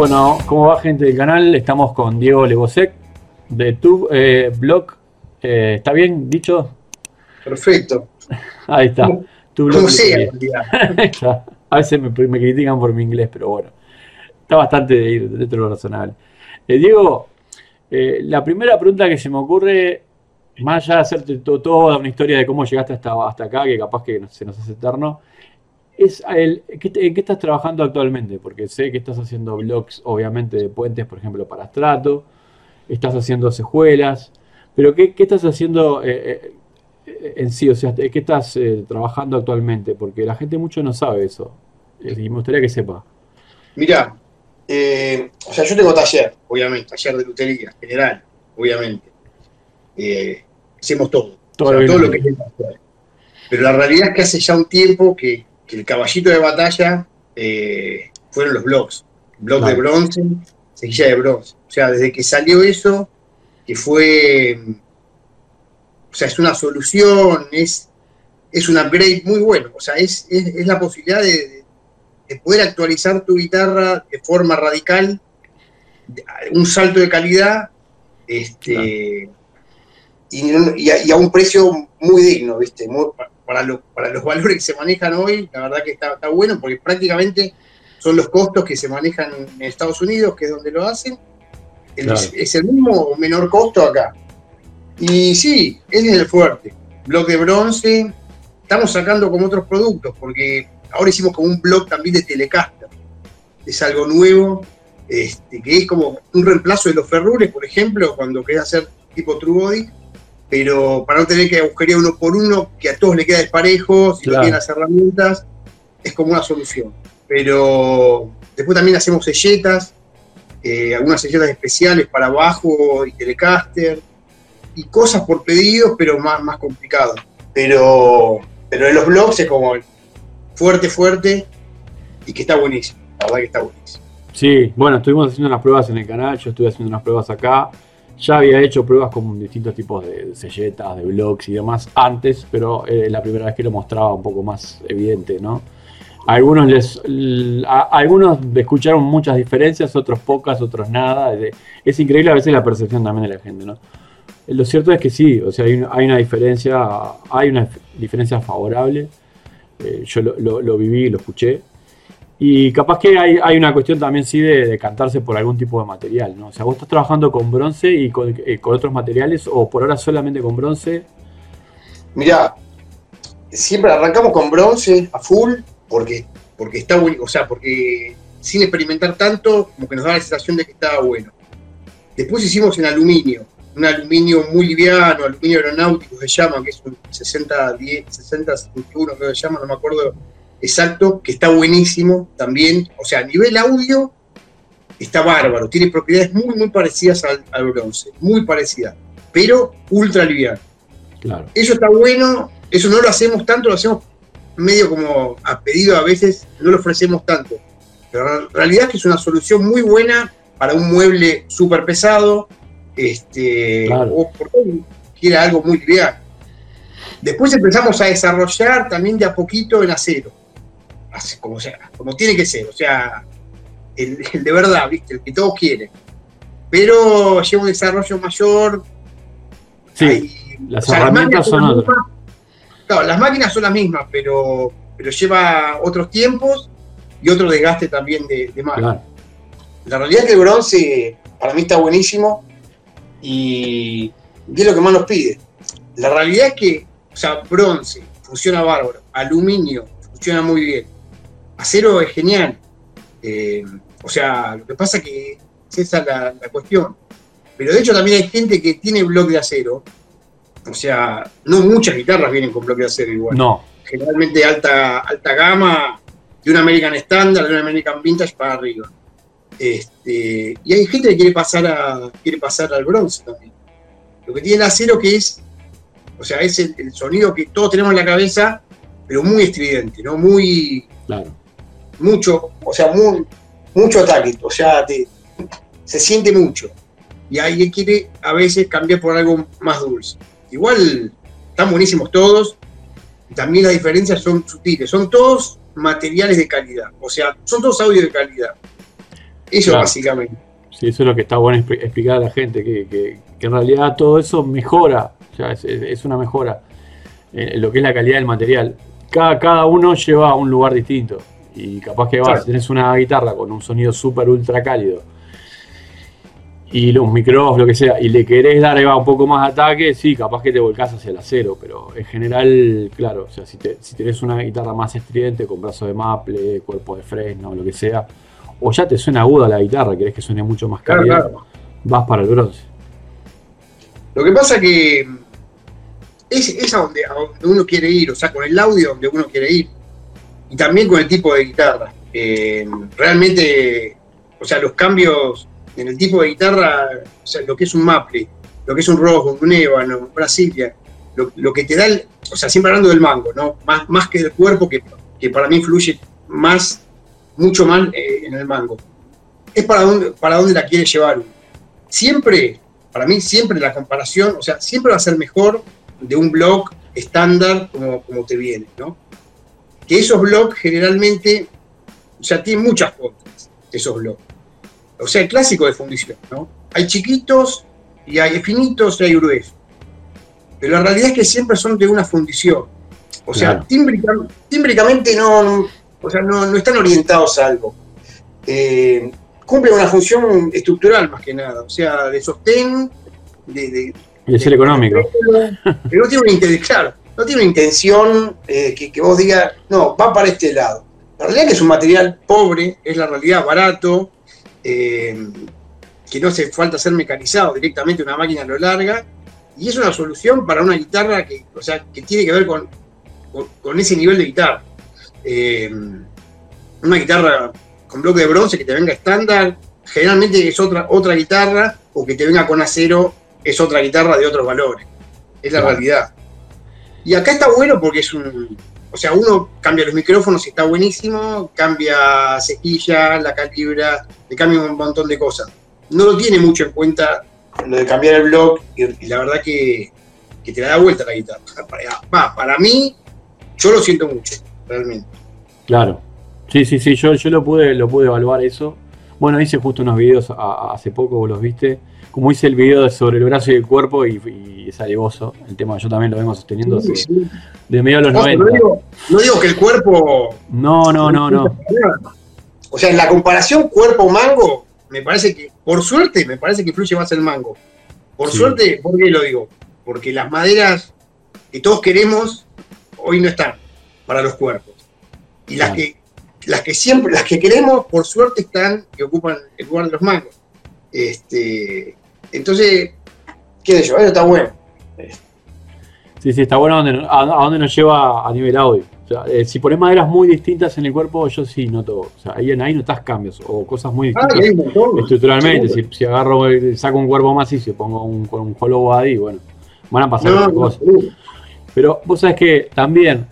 Bueno, ¿cómo va gente del canal? Estamos con Diego Lebosec de tu eh, blog. Eh, ¿Está bien dicho? Perfecto. Ahí está. Tu blog A veces me, critican por mi inglés, pero bueno. Está bastante dentro de lo razonable. Eh, Diego, la primera pregunta que se me ocurre, más allá de hacerte toda una historia de cómo llegaste hasta, hasta acá, que capaz que se nos hace eterno, es el, ¿en qué estás trabajando actualmente? Porque sé que estás haciendo blogs, obviamente, de puentes, por ejemplo, para Strato, estás haciendo cejuelas, pero ¿qué, estás haciendo eh, eh, en sí? O sea, ¿qué estás eh, trabajando actualmente? Porque la gente mucho no sabe eso, y me gustaría que sepa. Mirá, o sea, yo tengo taller, obviamente, taller de lutería general, obviamente. hacemos todo, todo, lo que es Pero la realidad es que hace ya un tiempo que el caballito de batalla eh, fueron los blogs. Blog de bronce, seguilla de bronce. O sea, desde que salió eso, que fue. O sea, es una solución, es, es un upgrade muy bueno. O sea, es, la posibilidad de, poder actualizar tu guitarra de forma radical, un salto de calidad, este, y, a, un precio muy digno, ¿viste? Para, los valores que se manejan hoy, la verdad que está, bueno, porque prácticamente son los costos que se manejan en Estados Unidos, que es donde lo hacen. Es el mismo o menor costo acá. Y sí, ese es el fuerte. Blog de bronce. Estamos sacando como otros productos, porque ahora hicimos como un blog también de Telecaster. Es algo nuevo, este, que es como un reemplazo de los ferrures, por ejemplo, cuando querés hacer tipo True Body pero para no tener que agujerear uno por uno, que a todos le queda desparejo, si no tienen las herramientas, es como una solución. Pero después también hacemos selletas, eh, algunas selletas especiales para bajo y telecaster, y cosas por pedidos, pero más, más complicado. Pero, pero en los blogs es como fuerte, fuerte, y que está buenísimo, la verdad que está buenísimo. Sí, bueno, estuvimos haciendo unas pruebas en el canal, yo estuve haciendo unas pruebas acá ya había hecho pruebas con distintos tipos de selletas, de blogs y demás antes, pero eh, la primera vez que lo mostraba un poco más evidente, ¿no? algunos les algunos escucharon muchas diferencias, otros pocas, otros nada. Es increíble a veces la percepción también de la gente, ¿no? Lo cierto es que sí, o sea, hay, una diferencia, hay una diferencia favorable. Eh, yo lo, lo viví, lo escuché, y capaz que hay, una cuestión también sí de, de, cantarse por algún tipo de material, ¿no? O sea, vos estás trabajando con bronce y con, eh, otros materiales o por ahora solamente con bronce. Mirá, siempre arrancamos con bronce a full porque, porque está bueno, o sea, porque sin experimentar tanto, como que nos da la sensación de que estaba bueno. Después hicimos en aluminio, un aluminio muy liviano, aluminio aeronáutico se llama, que es un 60, 10, 60, 71, que se llama, no me acuerdo exacto, que está buenísimo también. O sea, a nivel audio está bárbaro, tiene propiedades muy, muy parecidas al, bronce, muy parecidas, pero ultra liviano. Claro. Eso está bueno, eso no lo hacemos tanto, lo hacemos medio como a pedido a veces, no lo ofrecemos tanto. Pero en realidad es que es una solución muy buena para un mueble súper pesado, este, o porque quiere algo muy liviano. Después empezamos a desarrollar también de a poquito en acero como, sea, como tiene que ser, o sea, el, de verdad, ¿viste? el que todos quieren. Pero lleva un desarrollo mayor. Sí, las herramientas son otras. Claro, las máquinas son las mismas, pero, pero lleva otros tiempos y otro desgaste también de, de máquina. La realidad es que el bronce para mí está buenísimo y, y es lo que más nos pide. La realidad es que, o sea, bronce funciona bárbaro, aluminio funciona muy bien, acero es genial. Eh, o sea, lo que pasa es que esa es la, cuestión. Pero de hecho también hay gente que tiene bloque de acero. O sea, no muchas guitarras vienen con bloque de acero igual. No. Generalmente alta, alta gama, de un American Standard, de un American Vintage para arriba. Este, y hay gente que quiere pasar, a, quiere pasar al bronce también. Lo que tiene el acero que es, o sea, es el, el sonido que todos tenemos en la cabeza, pero muy estridente, ¿no? Muy, claro mucho, o sea, mucho ataque, o sea, se siente mucho. Y alguien quiere a veces cambiar por algo más dulce. Igual están buenísimos todos, también las diferencias son sutiles, son todos materiales de calidad, o sea, son todos audios de calidad. Eso básicamente. Sí, eso es lo que está bueno explicar a la gente, que, en realidad todo eso mejora, o sea, es, una mejora eh, lo que es la calidad del material. Cada, cada uno lleva a un lugar distinto y capaz que vas, tenés una guitarra con un sonido súper ultra cálido y los micros, lo que sea, y le querés dar un poco más ataque, sí, capaz que te volcás hacia el acero, pero en general, claro, o sea, si, si tenés una guitarra más estridente, con brazo de maple, cuerpo de fresno, lo que sea, o ya te suena aguda la guitarra, querés que suene mucho más cálida, vas para el bronce. Lo que pasa que es, a, donde, uno quiere ir, o sea, con el audio donde uno quiere ir, y también con el tipo de guitarra. Eh, realmente, o sea, los cambios en el tipo de guitarra, o sea, lo que es un maple, lo que es un rojo, un ébano, un brasilia, lo, que te da, el, o sea, siempre hablando del mango, ¿no? Más, más que del cuerpo, que, que para mí influye más, mucho más eh, en el mango. Es para dónde, para dónde la quieres llevar. Siempre, para mí, siempre la comparación, o sea, siempre va a ser mejor de un blog estándar como, como te viene, ¿no? Que esos blogs generalmente, sea, tienen muchas cosas, esos blogs o sea, el clásico de fundición, ¿no? Hay chiquitos y hay finitos y hay gruesos. Pero la realidad es que siempre son de una fundición. O sea, tímbricamente no, o sea, no, están orientados a algo. Eh, cumplen una función estructural más que nada, o sea, de sostén, de, y de ser económico. Pero no tiene una intención, claro, no tiene una intención eh, que, que, vos digas, no, va para este lado. La realidad es que es un material pobre, es la realidad barato, eh, que no hace falta ser mecanizado, directamente una máquina lo larga, y es una solución para una guitarra que, o sea, que tiene que ver con, con, ese nivel de guitarra. Eh, una guitarra con bloque de bronce que te venga estándar, generalmente es otra, otra guitarra, o que te venga con acero, es otra guitarra de otros valores. Es la realidad. Y acá está bueno porque es un, o sea, uno cambia los micrófonos y está buenísimo, cambia cejilla, la calibra, le cambia un montón de cosas. No lo tiene mucho en cuenta lo de cambiar el block y, la verdad que, te da vuelta la guitarra. Para, para mí, yo lo siento mucho, realmente. Claro. Sí, sí, sí, yo, yo lo pude, lo pude evaluar eso. Bueno, hice justo unos videos hace poco, vos los viste como hice el video sobre el brazo y el cuerpo y, y es alevoso. El tema yo también lo vengo sosteniendo de medio de los 90. No digo, que el cuerpo. No, no, no, no. O sea, en la comparación cuerpo-mango, me parece que, por suerte, me parece que fluye más el mango. Por suerte, ¿por qué lo digo? Porque las maderas que todos queremos hoy no están para los cuerpos. Y las que las que siempre, las que queremos, por suerte están, que ocupan el lugar de los mangos. Este, entonces, qué sé yo, eso está bueno. Sí, sí, está bueno a, dónde nos lleva a nivel audio. O sea, eh, si pones maderas muy distintas en el cuerpo, yo sí noto. O sea, ahí, ahí notas cambios o cosas muy ah, distintas estructuralmente. Si, si, agarro, saco un cuerpo más y si pongo un, un hollow body, bueno, van a pasar cosas. Pero vos sabés que también,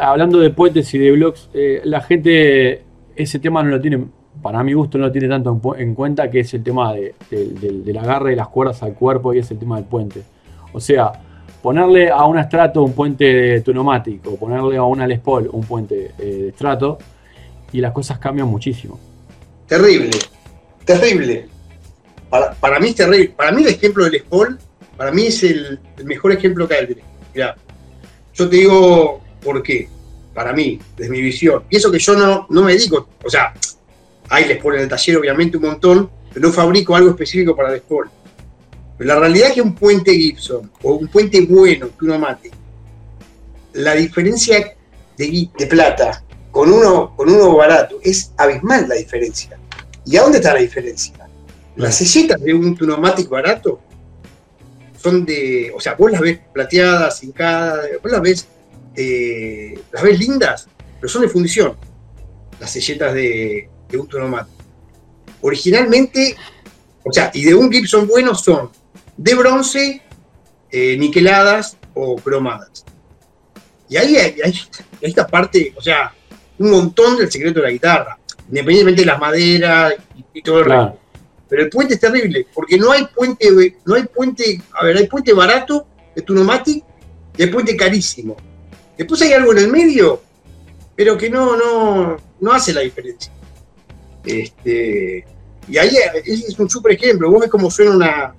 hablando de puentes y de blogs, eh, la gente ese tema no lo tiene para mi gusto no tiene tanto en, cuenta que es el tema de, del agarre de las cuerdas al cuerpo y es el tema del puente. O sea, ponerle a un estrato un puente tonomático, ponerle a una Les Paul un puente eh, de estrato y las cosas cambian muchísimo. Terrible, terrible. Para, mí es terrible. Para mí el ejemplo de Les Paul, para mí es el, mejor ejemplo que hay. Mira, yo te digo por qué. Para mí, desde mi visión. Pienso que yo no, no me dedico, o sea, hay Les Paul en el taller, obviamente, un montón, pero no fabrico algo específico para Les Paul. Pero la realidad es que un puente Gibson o un puente bueno que uno la diferencia de, plata con uno, con uno barato es abismal la diferencia. ¿Y a dónde está la diferencia? Las selletas de un tunomático barato son de, o sea, vos las ves plateadas, hincadas, vos las ves, eh, las ves lindas, pero son de fundición. Las selletas de, de un tonomático. Originalmente, o sea, y de un Gibson bueno son de bronce, eh, niqueladas o cromadas. Y ahí hay, esta parte, o sea, un montón del secreto de la guitarra, independientemente de las maderas y, todo el resto. Pero el puente es terrible, porque no hay puente, no hay puente, a ver, hay puente barato de Tunomatic y hay puente carísimo. Después hay algo en el medio, pero que no, no, no hace la diferencia. Este, y ahí es un súper ejemplo. Vos ves cómo suena una,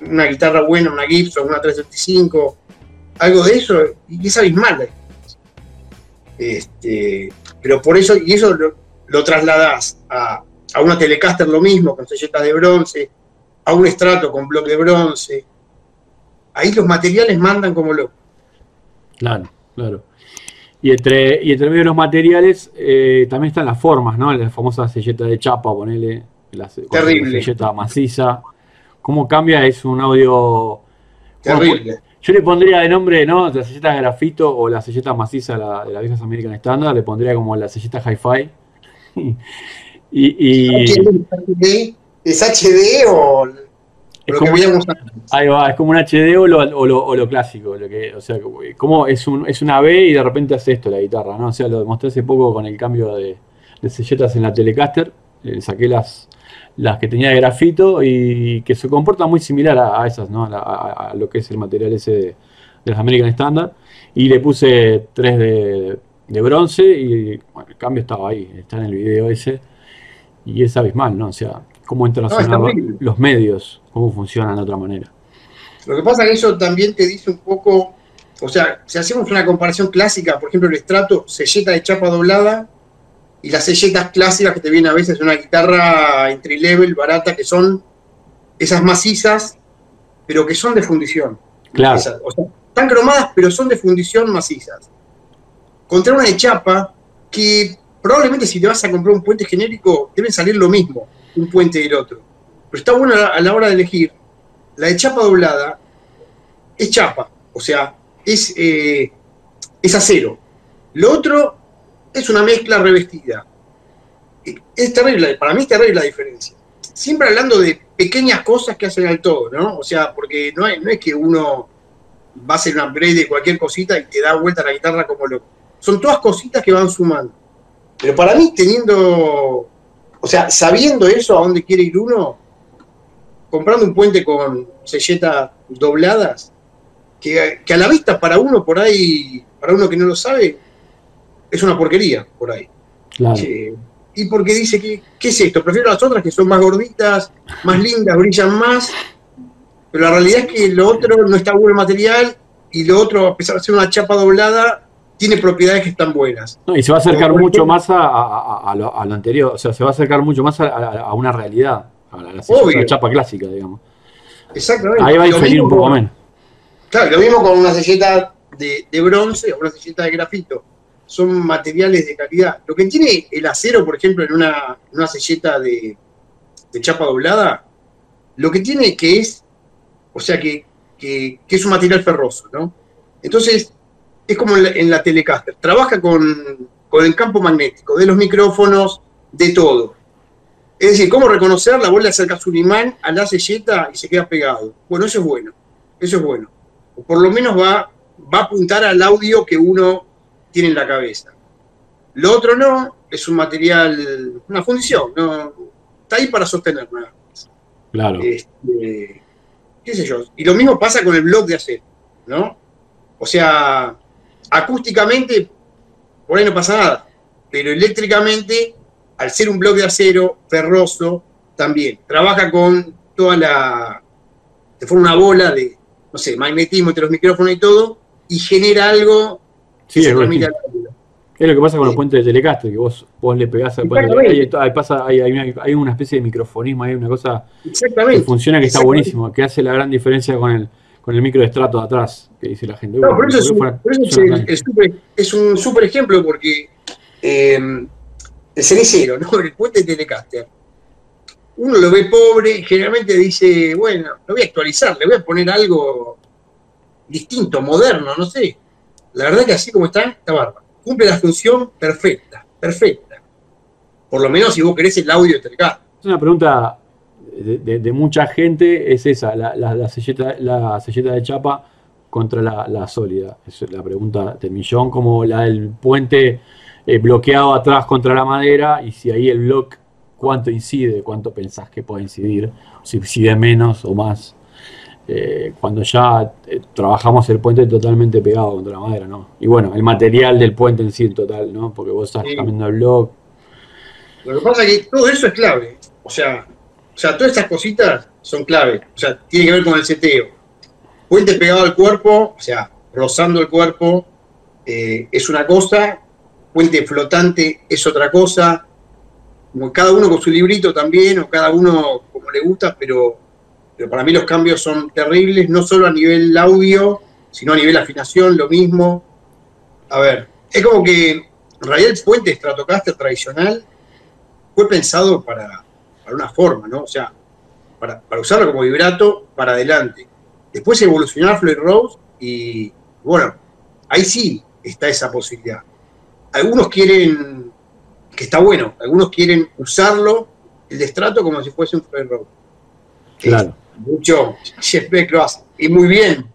una guitarra buena, una Gibson, una 325, algo de eso, y es abismal. Este, pero por eso, y eso lo, lo trasladás a, a, una Telecaster lo mismo, con selletas de bronce, a un estrato con bloque de bronce. Ahí los materiales mandan como loco. Claro, claro. Y entre, y entre medio de los materiales eh, también están las formas, ¿no? La famosa selleta de chapa, ponele, la, Terrible. la selleta maciza. ¿Cómo cambia? Es un audio... Terrible. Yo le pondría de nombre, ¿no? La selleta de grafito o la selleta maciza la, de las viejas American Standard, le pondría como la selleta hi-fi. y, y... ¿Es HD o es como, ahí va, es como un HD o lo, o lo, o lo clásico. Lo que, o sea, como es, un, es una B y de repente hace esto la guitarra, ¿no? O sea, lo demostré hace poco con el cambio de, de selletas en la Telecaster. Eh, saqué las, las que tenía de grafito y que se comporta muy similar a, a esas, ¿no? A, a, lo que es el material ese de, de las American Standard. Y le puse tres de, de bronce y bueno, el cambio estaba ahí, está en el video ese. Y es abismal, ¿no? O sea, cómo sonar los medios, cómo funcionan de otra manera. Lo que pasa es que eso también te dice un poco, o sea, si hacemos una comparación clásica, por ejemplo, el estrato, selleta de chapa doblada, y las selletas clásicas que te vienen a veces una guitarra entry level, barata, que son esas macizas, pero que son de fundición. Claro. Esas, o sea, están cromadas, pero son de fundición macizas. Contra una de chapa, que probablemente si te vas a comprar un puente genérico, deben salir lo mismo un puente y el otro. Pero está bueno a la hora de elegir. La de chapa doblada es chapa, o sea, es, eh, es acero. Lo otro es una mezcla revestida. Es terrible, para mí es terrible la diferencia. Siempre hablando de pequeñas cosas que hacen al todo, ¿no? O sea, porque no es, no es que uno va a hacer un upgrade de cualquier cosita y te da vuelta la guitarra como loco. Son todas cositas que van sumando. Pero para mí, teniendo o sea, sabiendo eso, a dónde quiere ir uno, comprando un puente con selletas dobladas, que, que, a la vista para uno por ahí, para uno que no lo sabe, es una porquería por ahí. Claro. y porque dice que, ¿qué es esto? Prefiero las otras que son más gorditas, más lindas, brillan más, pero la realidad es que lo otro no está bueno el material y lo otro, a pesar de ser una chapa doblada, tiene propiedades que están buenas. No, y se va a acercar mucho más a, a, a, lo, a, lo, anterior, o sea, se va a acercar mucho más a, una realidad, a la, la chapa clásica, digamos. Exactamente. Ahí va a diferir un poco con, menos. Claro, lo mismo con una selleta de, de, bronce o una selleta de grafito. Son materiales de calidad. Lo que tiene el acero, por ejemplo, en una, una selleta de, de chapa doblada, lo que tiene que es, o sea, que, que, que es un material ferroso, ¿no? Entonces, es como en la, en la Telecaster, trabaja con, con, el campo magnético, de los micrófonos, de todo. Es decir, cómo reconocerla, vos le acercas un imán a la selleta y se queda pegado. Bueno, eso es bueno, eso es bueno. O por lo menos va, va a apuntar al audio que uno tiene en la cabeza. Lo otro no, es un material, una fundición, no, está ahí para sostener nada más. Claro. Este, qué sé yo. Y lo mismo pasa con el blog de acero, ¿no? O sea, acústicamente, por ahí no pasa nada, pero eléctricamente, al ser un bloque de acero ferroso, también trabaja con toda la. se forma una bola de, no sé, magnetismo entre los micrófonos y todo, y genera algo. Sí, es, es lo que pasa con los puentes de Telecaster, que vos, vos le pegás al puente de pasa, hay, hay, hay, una especie de microfonismo, hay una cosa que funciona que está buenísimo, que hace la gran diferencia con el, con el micro de estrato de atrás, que dice la gente. No, por eso es un, por eso es, el, el super, es un súper ejemplo porque eh, el cenicero, ¿no? el puente de Telecaster, uno lo ve pobre, generalmente dice, bueno, lo voy a actualizar, le voy a poner algo distinto, moderno, no sé. La verdad que así como está, está bárbaro. Cumple la función perfecta, perfecta. Por lo menos si vos querés el audio de Telecaster. Es una pregunta de, de, de, mucha gente es esa, la, la, la, selleta, la selleta de chapa contra la, la, sólida. Es la pregunta del millón, como la del puente eh, bloqueado atrás contra la madera y si ahí el bloque, cuánto incide, cuánto pensás que puede incidir, si incide menos o más. Eh, cuando ya eh, trabajamos el puente totalmente pegado contra la madera, ¿no? Y bueno, el material del puente en sí en total, ¿no? Porque vos estás Sí. cambiando el bloque. Lo que pasa es que todo eso es clave. O sea, sea, todas estas cositas son clave. O sea, tiene que ver con el seteo. Puente pegado al cuerpo, o sea, rozando el cuerpo, eh, es una cosa. Puente flotante es otra cosa. cada uno con su librito también, o cada uno como le gusta, pero, pero para mí los cambios son terribles, no solo a nivel audio, sino a nivel afinación, lo mismo. A ver, es como que en realidad el puente Stratocaster tradicional fue pensado para, una forma, ¿no? O sea, para, usarlo como vibrato para adelante. Después evolucionar Floyd Rose y, bueno, ahí sí está esa posibilidad. Algunos quieren, que está bueno, algunos quieren usarlo, el destrato, como si fuese un Floyd Rose. Claro. Mucho, Jeff Beck lo hace, y muy bien.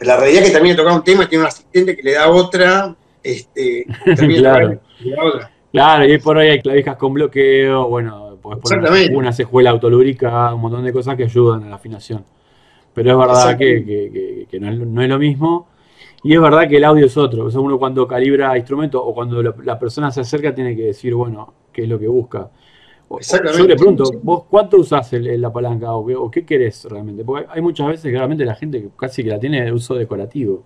La realidad es que también he tocado un tema, tiene un asistente que le da otra, este, también claro. le da otra. Claro, y por ahí hay clavijas con bloqueo, bueno, pues una cejuela autolúbrica, un montón de cosas que ayudan a la afinación. Pero es verdad que, no, es, lo mismo. Y es verdad que el audio es otro. O sea, uno cuando calibra instrumentos o cuando la, persona se acerca tiene que decir, bueno, qué es lo que busca. Yo le pregunto, ¿vos cuánto usás la palanca o, qué querés realmente? Porque hay muchas veces que realmente la gente casi que la tiene de uso decorativo.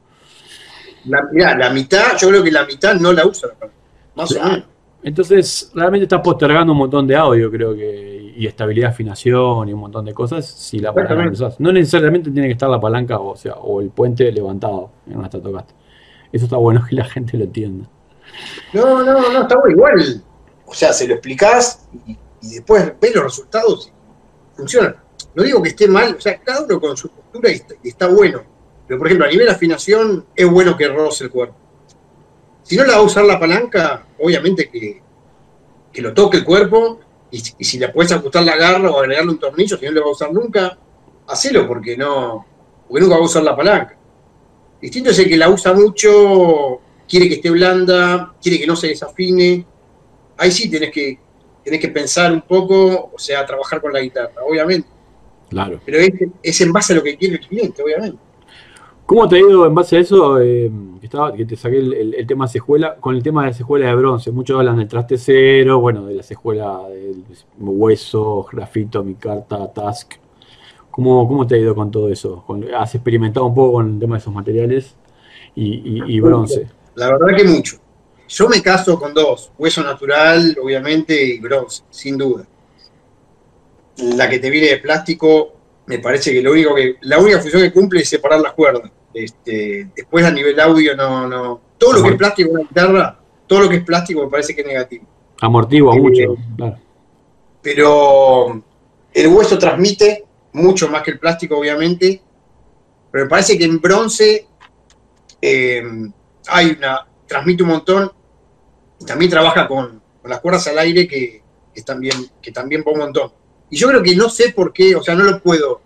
La, la mitad, yo creo que la mitad no la usa la palanca. Más o menos. Entonces, realmente está postergando un montón de audio, creo que, y estabilidad de afinación y un montón de cosas si la palanca no necesariamente tiene que estar la palanca, o sea, o el puente levantado en una Stratocaster. Eso está bueno que la gente lo entienda. No, no, no, está bueno. Igual, o sea, se lo explicás y, después ves los resultados y funciona. No digo que esté mal, o sea, cada uno con su postura y está, bueno. Pero, por ejemplo, a nivel de afinación, es bueno que roce el cuerpo. Si no la va a usar la palanca, obviamente que, lo toque el cuerpo y, si le puedes ajustar la garra o agregarle un tornillo, si no le va a usar nunca, hacelo porque no, porque nunca va a usar la palanca. Distinto es el que la usa mucho, quiere que esté blanda, quiere que no se desafine. Ahí sí tenés que, tenés que pensar un poco, o sea, trabajar con la guitarra, obviamente. Claro. Pero es, es en base a lo que quiere el cliente, obviamente. ¿Cómo te ha ido en base a eso? Eh, que, te saqué el, tema cejuela, con el tema de la cejuela de bronce. Muchos hablan del traste cero, bueno, de la cejuela del hueso, grafito, mi carta, task. ¿Cómo, ¿Cómo te ha ido con todo eso? ¿Has experimentado un poco con el tema de esos materiales y, bronce? La verdad que mucho. Yo me caso con dos, hueso natural, obviamente, y bronce, sin duda. La que te viene de plástico, me parece que lo único que, la única función que cumple es separar las cuerdas este, después a nivel audio no, no. Todo lo que es plástico en la guitarra, todo lo que es plástico me parece que es negativo. Amortigua eh, mucho, Pero el hueso transmite mucho más que el plástico, obviamente. Pero me parece que en bronce eh, hay una. transmite un montón. Y también trabaja con, las cuerdas al aire que, que, también, que también va un montón. Y yo creo que no sé por qué, o sea, no lo puedo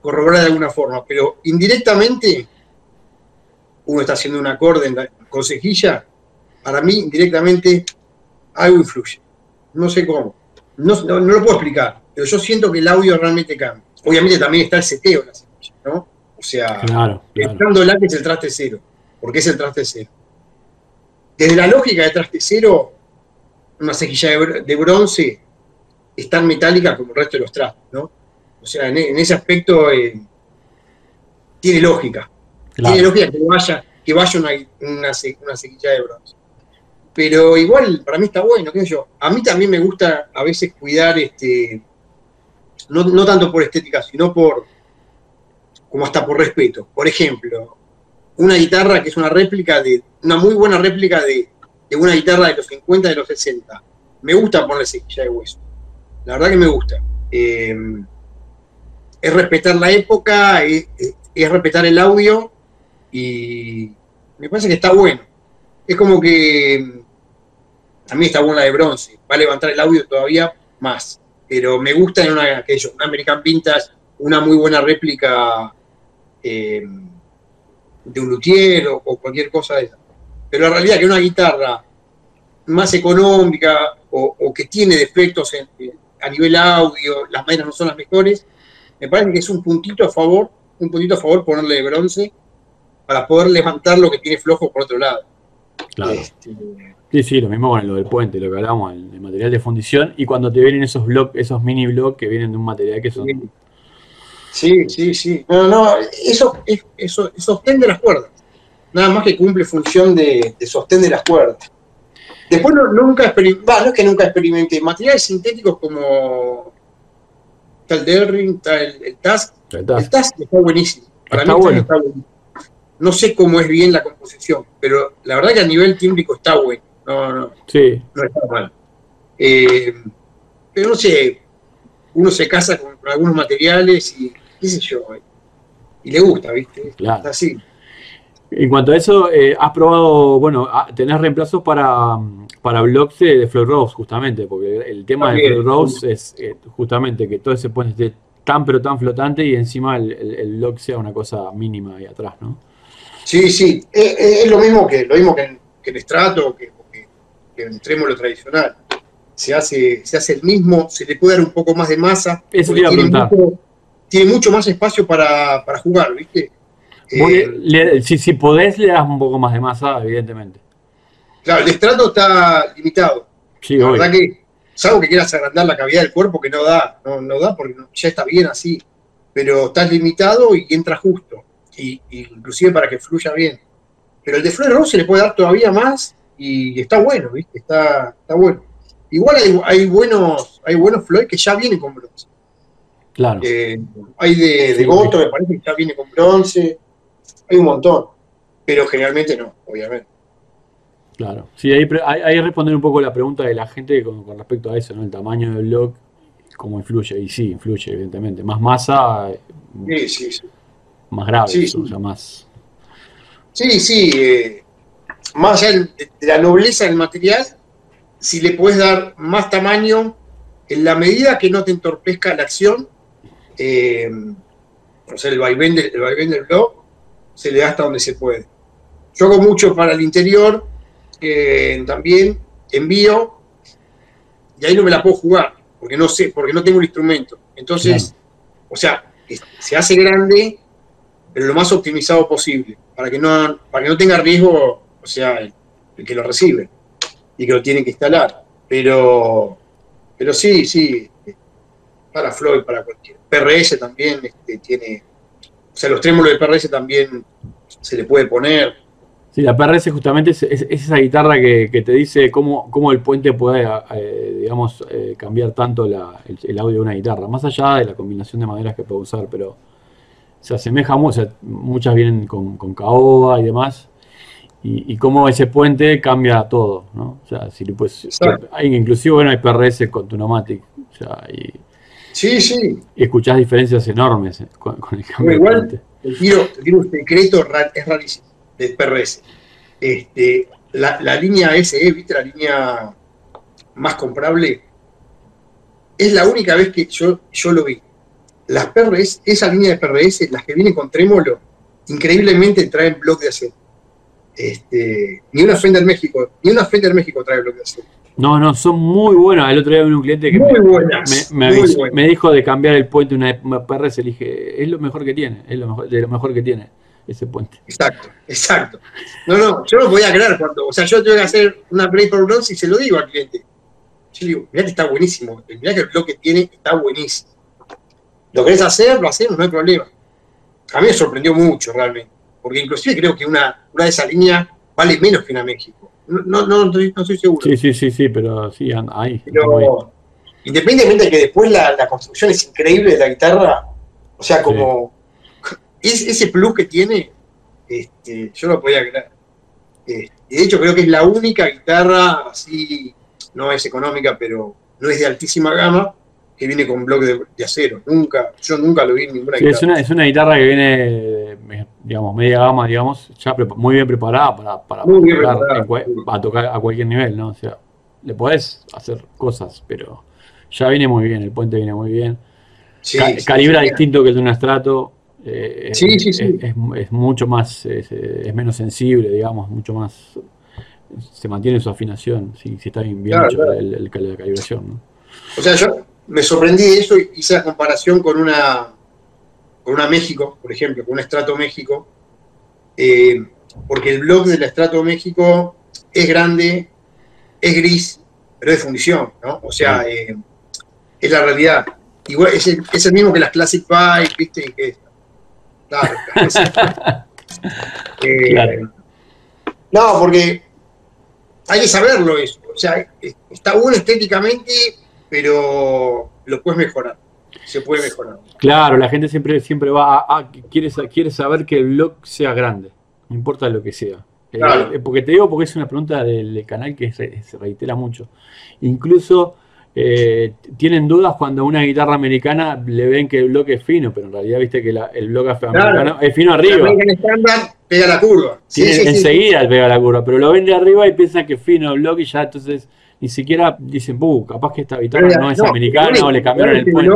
corroborar de alguna forma, pero indirectamente uno está haciendo un acorde en la consejilla, para mí indirectamente algo influye. No sé cómo. No, lo puedo explicar, pero yo siento que el audio realmente cambia. Obviamente también está el seteo en la semilla, ¿no? O sea, claro, la que es el traste cero, porque es el traste cero. Desde la lógica de traste cero, una cejilla de bronce es tan metálica como el resto de los trastes, ¿no? O sea, en, ese aspecto eh, tiene lógica. Tiene lógica que vaya, que vaya una, una, sequilla de bronce. Pero igual, para mí está bueno, qué sé yo. A mí también me gusta a veces cuidar, este, no, tanto por estética, sino por, como hasta por respeto. Por ejemplo, una guitarra que es una réplica de, una muy buena réplica de, una guitarra de los 50, de los 60. Me gusta ponerle sequilla de hueso. La verdad que me gusta. Eh, es respetar la época, es, respetar el audio y me parece que está bueno. Es como que a mí está buena de bronce, va a levantar el audio todavía más, pero me gusta en una, aquello, una American Vintage, una muy buena réplica eh, de un luthier o, cualquier cosa de esa. Pero la realidad es que una guitarra más económica o, que tiene defectos a nivel audio, las maderas no son las mejores, me parece que es un puntito a favor, un puntito a favor ponerle de bronce para poder levantar lo que tiene flojo por otro lado. Claro. Este, Sí, sí, lo mismo con lo del puente, lo que hablamos, el, material de fundición, y cuando te vienen esos bloques, esos mini bloques que vienen de un material que son. Sí, sí, sí. No, no, eso, eso, sostén de las cuerdas. Nada más que cumple función de, sostén de las cuerdas. Después no, nunca experimenté, no es que nunca experimenté, materiales sintéticos como está el Derring, está el, Task. El Task. está buenísimo. Para mí bueno. está buenísimo. No sé cómo es bien la composición, pero la verdad que a nivel tímbrico está bueno. No, no. Sí. No está mal. Eh, pero no sé, uno se casa con, algunos materiales y qué sé yo, y le gusta, ¿viste? Claro. así. En cuanto a eso, eh, has probado, bueno, tenés reemplazos para, para blogs de, Floyd Rose, justamente, porque el tema de Floyd Rose es eh, justamente que todo ese puente esté tan pero tan flotante y encima el, el, sea una cosa mínima ahí atrás, ¿no? Sí, sí, es, lo mismo que lo mismo que en, que en estrato, que que en lo tradicional. Se hace, se hace el mismo, se le puede dar un poco más de masa. Eso tiene, mucho, tiene mucho más espacio para, jugar, ¿viste? Eh, si, si podés, le das un poco más de masa, evidentemente. Claro, el estrato está limitado. Sí, la verdad que, salvo que quieras agrandar la cavidad del cuerpo, que no da, no, no da porque ya está bien así. Pero estás limitado y entra justo. Y, inclusive para que fluya bien. Pero el de Flor se le puede dar todavía más y está bueno, ¿viste? Está, está bueno. Igual hay, hay, buenos hay buenos Floyd que ya vienen con bronce. Claro. Eh, hay de, de Goto, me parece que ya viene con bronce. Hay un montón. Pero generalmente no, obviamente. Claro. Sí, ahí, ahí responder un poco la pregunta de la gente con, respecto a eso, ¿no? El tamaño del blog, cómo influye. Y sí, influye, evidentemente. Más masa, sí, sí, sí. más grave, sí, o sea, más. Sí, sí. Eh, más allá de la nobleza del material, si le puedes dar más tamaño, en la medida que no te entorpezca la acción, eh, o sea, el vaivén, del, el blog, se le da hasta donde se puede. Yo hago mucho para el interior, eh, también envío, y ahí no me la puedo jugar, porque no sé, porque no tengo el instrumento. Entonces, o sea, se hace grande, pero lo más optimizado posible, para que no, para que no tenga riesgo o sea, el, que lo recibe y que lo tiene que instalar. Pero, pero sí, sí, para Floyd, para cualquier. PRS también este, tiene, o sea, los trémolos de PRS también se le puede poner. Sí, la PRS justamente es, esa guitarra que, te dice cómo, cómo, el puente puede, eh, digamos, eh, cambiar tanto el, audio de una guitarra, más allá de la combinación de maderas que puede usar, pero se asemeja mucho, muchas vienen con, con caoba y demás, y, cómo ese puente cambia todo, ¿no? O sea, si pues, hay, inclusive bueno, hay PRS con Tunomatic, o sea, y, sí, sí. Y escuchás diferencias enormes eh, con, el cambio igual, de puente. El tiro, un secreto es rarísimo de PRS. Este, la, la línea SE, ¿viste? La línea más comprable, es la única vez que yo, yo lo vi. Las PRS, esa línea de PRS, las que vienen con trémolo, increíblemente traen bloque de acero. Este, ni una Fender México, ni una Fender México trae bloque de acero. No, no, son muy buenas. El otro día vino un cliente que me, dijo de cambiar el puente una, una PRS. Le dije, es lo mejor que tiene, es lo mejor, de lo mejor que tiene ese puente. Exacto, exacto. No, no, yo no podía creer cuando, o sea, yo tengo que hacer una Play por bronze y se lo digo al cliente. Yo digo, mirá que está buenísimo, mirá que el bloque tiene está buenísimo. ¿Lo querés hacer? Lo hacemos, no hay problema. A mí me sorprendió mucho realmente porque inclusive creo que una, una de esas líneas vale menos que una México. No, no, no, estoy, seguro. Sí, sí, sí, sí, pero sí, ahí. Pero, independientemente de que después la, construcción es increíble de la guitarra, o sea, como ese plus que tiene, este, yo no podía creer. Este, de hecho, creo que es la única guitarra así, no es económica, pero no es de altísima gama, que viene con bloque de, acero. Nunca, yo nunca lo vi en ninguna guitarra. Es una, es una guitarra que viene, digamos, media gama, digamos, ya muy bien preparada para, para, a tocar a cualquier nivel, ¿no? O sea, le podés hacer cosas, pero ya viene muy bien, el puente viene muy bien. calibra distinto que el de un estrato. Eh, sí, sí, sí. Es, mucho más, es, menos sensible, digamos, mucho más. Se mantiene su afinación, si, si está bien, bien hecho El, el, la calibración. ¿no? O sea, yo, me sorprendí de eso y hice la comparación con una, con una México, por ejemplo, con un Estrato México, eh, porque el blog del Estrato México es grande es gris, pero es fundición, ¿no? O sea, eh, es la realidad. Igual es el, es el mismo que las Classic Bike, ¿viste? Que, claro, eh, Claro. No, porque hay que saberlo eso. O sea, está bueno estéticamente, pero lo puedes mejorar. Se puede mejorar. Claro, la gente siempre, siempre va a, a- quiere, sa- quiere saber que el blog sea grande, no importa lo que sea. Eh, Claro. eh, porque te digo, porque es una pregunta del, canal que se, se reitera mucho. Incluso eh, tienen dudas cuando a una guitarra americana le ven que el bloque es fino, pero en realidad viste que la- el bloque afroamericano es fino arriba. Pega la curva. Sí, sí, enseguida pega la curva, pero lo ven de arriba y piensan que es fino el bloque y ya entonces ni siquiera dicen, "Buh, capaz que esta guitarra no es No, americana igual- o le cambiaron el puente.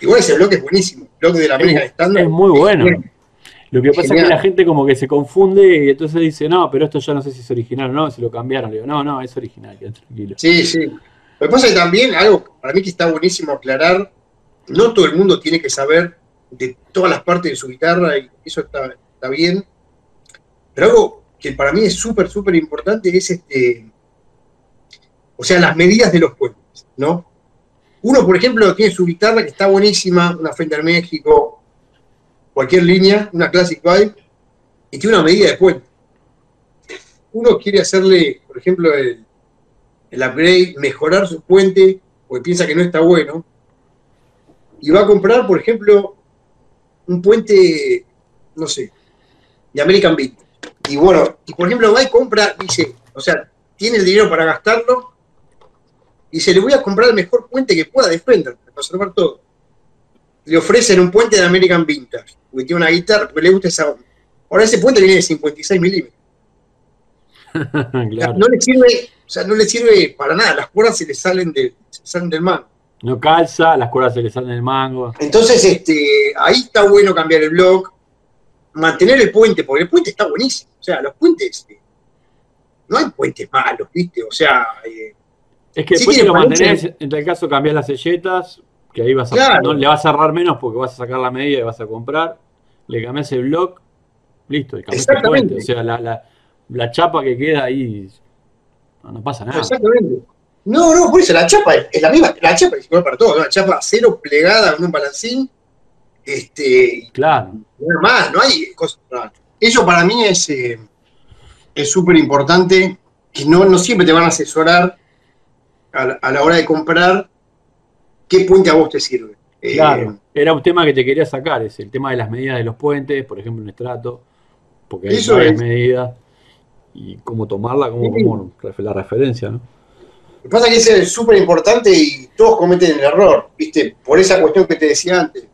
Igual ese bloque es buenísimo. El bloque de la American Es, Standard. es muy bueno. Lo que pasa es que la gente como que se confunde y entonces dice, no, pero esto ya no sé si es original o no, si lo cambiaron. Le digo, no, no, es original, quédate tranquilo. Sí, sí. Lo que pasa es que también, algo para mí que está buenísimo aclarar, no todo el mundo tiene que saber de todas las partes de su guitarra y eso está, está bien. Pero algo que para mí es súper, súper importante es este. O sea, las medidas de los puentes, ¿no? Uno, por ejemplo, tiene su guitarra que está buenísima, una Fender México, cualquier línea, una Classic Vibe, y tiene una medida de puente. Uno quiere hacerle, por ejemplo, el, el upgrade, mejorar su puente, porque piensa que no está bueno, y va a comprar, por ejemplo, un puente, no sé, de American Beat. Y bueno, y por ejemplo va y compra, dice, o sea, tiene el dinero para gastarlo, y se le voy a comprar el mejor puente que pueda de Fender, para conservar todo. Le ofrecen un puente de American Vintage, porque tiene una guitarra, porque le gusta esa onda. Ahora ese puente viene de 56 milímetros. O sea, claro. no le sirve, o sea, no le sirve para nada, las cuerdas se le salen, de, se salen del mango. No calza, las cuerdas se le salen del mango. Entonces, este, ahí está bueno cambiar el block, mantener el puente, porque el puente está buenísimo. O sea, los puentes, eh, no hay puentes malos, ¿viste? O sea, eh, Es que después si lo mantenés, en tal caso cambiás las selletas, que ahí vas a, Claro. no, le vas a cerrar menos porque vas a sacar la medida y vas a comprar, le cambiás el block, listo, y cambiás el Exactamente. puente. O sea, la, la, la chapa que queda ahí, no, no pasa nada. exactamente. No, no, por eso la chapa es, es la misma, la chapa es igual para todo, la chapa cero plegada con un balancín, este, Claro. nada más, no hay cosas. Eso para mí es eh, es súper importante, que no, no siempre te van a asesorar a la, hora de comprar qué puente a vos te sirve. Eh, Claro, era un tema que te quería sacar, es el tema de las medidas de los puentes, por ejemplo, un estrato, porque hay varias es. medidas y cómo tomarla Sí. como la referencia, ¿no? Lo que pasa es que ese es súper importante y todos cometen el error, ¿viste? Por esa cuestión que te decía antes.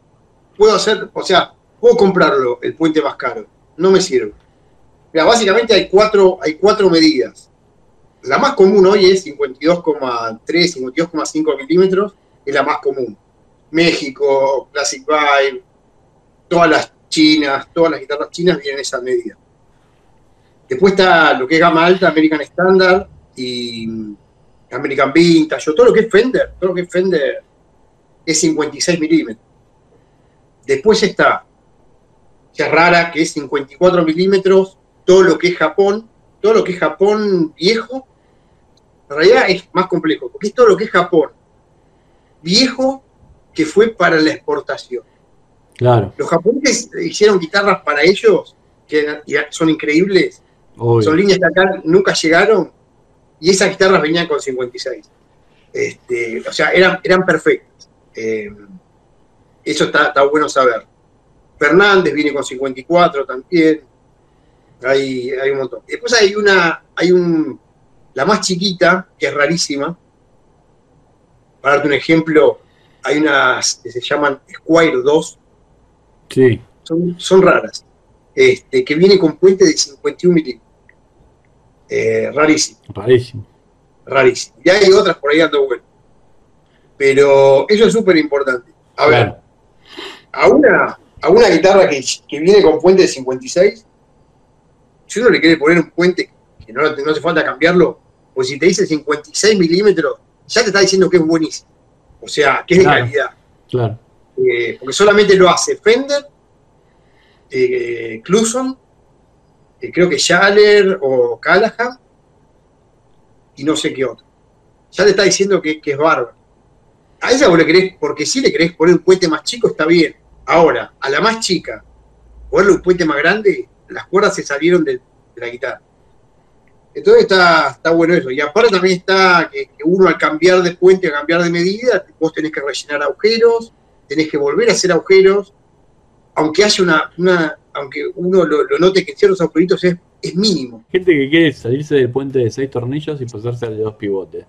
Puedo hacer, o sea, puedo comprarlo, el puente más caro. No me sirve. Mira, básicamente hay cuatro, hay cuatro medidas. La más común hoy es 52,3, 52,5 milímetros, es la más común. México, Classic Vibe, todas las chinas, todas las guitarras chinas vienen en esa medida. Después está lo que es gama alta, American Standard y American Vintage, todo lo que es Fender, todo lo que es Fender es 56 milímetros. Después está, que es rara, que es 54 milímetros, todo lo que es Japón, todo lo que es Japón viejo, en realidad es más complejo, porque es todo lo que es Japón viejo que fue para la exportación. Claro, Los japoneses hicieron guitarras para ellos, que son increíbles, obvio. son líneas que acá nunca llegaron y esas guitarras venían con 56. Este, o sea, eran, eran perfectas. Eh, eso está, está bueno saber. Fernández viene con 54 también. Hay, hay un montón. Después hay una, hay un, la más chiquita, que es rarísima. Para darte un ejemplo, hay unas que se llaman Squire 2, Sí, son, son raras, este, que viene con puente de 51 milímetros. Eh, rarísimo, rarísimo. rarísimo. Y hay otras por ahí dando vueltas. Pero eso es súper importante. A ver, Claro. a una, a una guitarra que, que viene con puente de 56, si uno le quiere poner un puente que no, no hace falta cambiarlo, pues si te dice 56 milímetros, ya te está diciendo que es buenísimo. O sea, que es de calidad. Claro. Eh, porque solamente lo hace Fender, eh, Cluson, eh, creo que Schaller o Callahan, y no sé qué otro. Ya le está diciendo que, que es bárbaro. A esa vos le querés, porque si le querés poner un puente más chico, está bien. Ahora, a la más chica, ponerle un puente más grande, las cuerdas se salieron de, la guitarra. Entonces está, está bueno eso. Y aparte también está que, uno al cambiar de puente, a cambiar de medida, vos tenés que rellenar agujeros, tenés que volver a hacer agujeros, aunque haya una, una aunque uno lo, note que ciertos agujeritos es, es mínimo. Gente que quiere salirse del puente de seis tornillos y pasarse al de dos pivotes.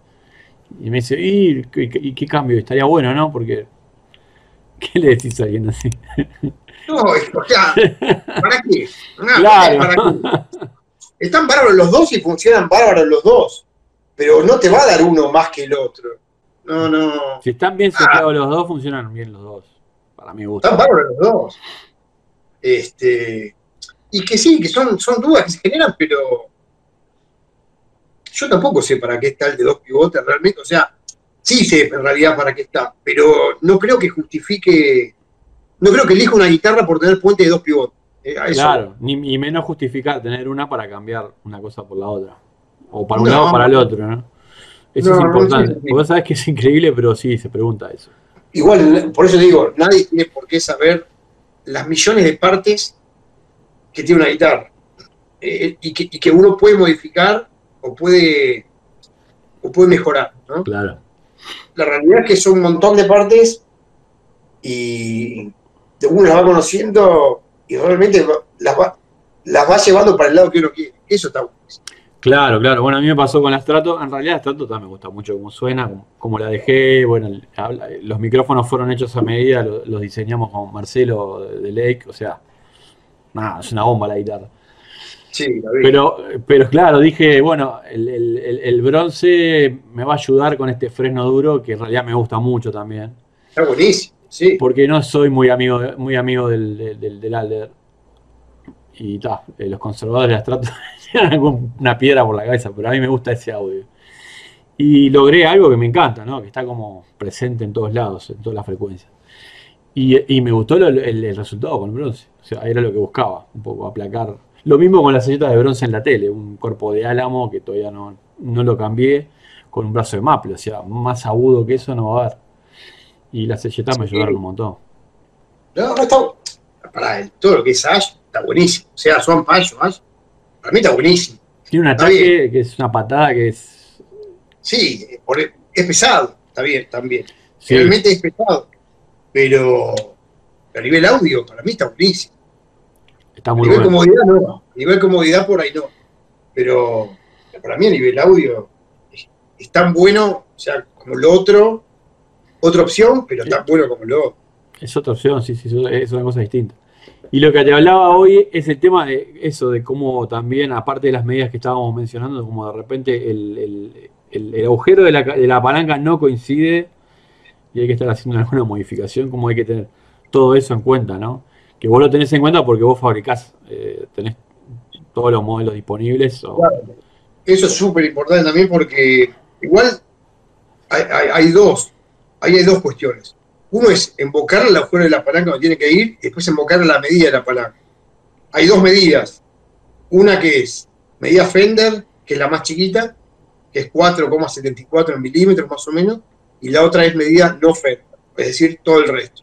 Y me dice, ¿y, qué cambio? Estaría bueno, ¿no? Porque, ¿qué le decís a alguien así? No, o sea, ¿para qué? claro. Están bárbaros los dos y funcionan bárbaros los dos, pero no te va a dar uno más que el otro. No, no. Si están bien seteados ah. los dos, funcionan bien los dos. Para mí gusta. Están bárbaros los dos. Este, y que sí, que son, son dudas que se generan, pero yo tampoco sé para qué está el de dos pivotes realmente, o sea, sí sé en realidad para qué está, pero no creo que justifique, no creo que elija una guitarra por tener puente de dos pivotes. Eh, claro, ni, menos justificar tener una para cambiar una cosa por la otra, o para un lado o para el otro, ¿no? Eso es importante, porque vos sabés que es increíble, pero sí, se pregunta eso. Igual, por eso digo, nadie tiene por qué saber las millones de partes que tiene una guitarra eh, y, que, y, que, uno puede modificar o puede, o puede mejorar. ¿no? Claro. La realidad es que son un montón de partes y uno las va conociendo y realmente las va, las va llevando para el lado que uno quiere. Eso está bueno. Claro, claro. Bueno, a mí me pasó con la Strato. En realidad, la Strato también me gusta mucho cómo suena, cómo, la dejé. Bueno, los micrófonos fueron hechos a medida, los, diseñamos con Marcelo de Lake. O sea, nada, es una bomba la guitarra. Sí, la vi. Pero, pero claro, dije, bueno, el, bronce me va a ayudar con este freno duro que en realidad me gusta mucho también. Está buenísimo, sí. Porque no soy muy amigo, muy amigo del, del, Alder. Y ta, eh, los conservadores de la Strato una piedra por la cabeza, pero a mí me gusta ese audio. Y logré algo que me encanta, ¿no? Que está como presente en todos lados, en todas las frecuencias. Y, me gustó el, resultado con el bronce. O sea, era lo que buscaba, un poco aplacar. Lo mismo con la selleta de bronce en la tele, un cuerpo de álamo que todavía no, no lo cambié, con un brazo de maple. O sea, más agudo que eso no va a haber. Y las selletas me ayudaron un montón. No, no está. Para todo lo que es Ash, está buenísimo. O sea, son payos, Ash para mí está buenísimo. Tiene un ataque que es una patada que es. Sí, es pesado, está bien, también. Realmente es pesado. Pero a nivel audio, para mí está buenísimo. Está muy a nivel comodidad no. A nivel comodidad por ahí no. Pero para mí a nivel audio es, tan bueno, o sea, como lo otro, otra opción, pero tan bueno como lo otro. Es otra opción, sí, sí, es una cosa distinta. Y lo que te hablaba hoy es el tema de eso, de cómo también, aparte de las medidas que estábamos mencionando, como de repente el, agujero de la, palanca no coincide y hay que estar haciendo alguna modificación, como hay que tener todo eso en cuenta, ¿no? Que vos lo tenés en cuenta porque vos fabricás, eh, tenés todos los modelos disponibles. Eso es súper importante también porque igual hay, dos, hay dos cuestiones. Uno es embocar el agujero de la palanca donde tiene que ir y después embocar la medida de la palanca. Hay dos medidas. Una que es medida Fender, que es la más chiquita, que es 4,74 milímetros más o menos, y la otra es medida no Fender, es decir, todo el resto,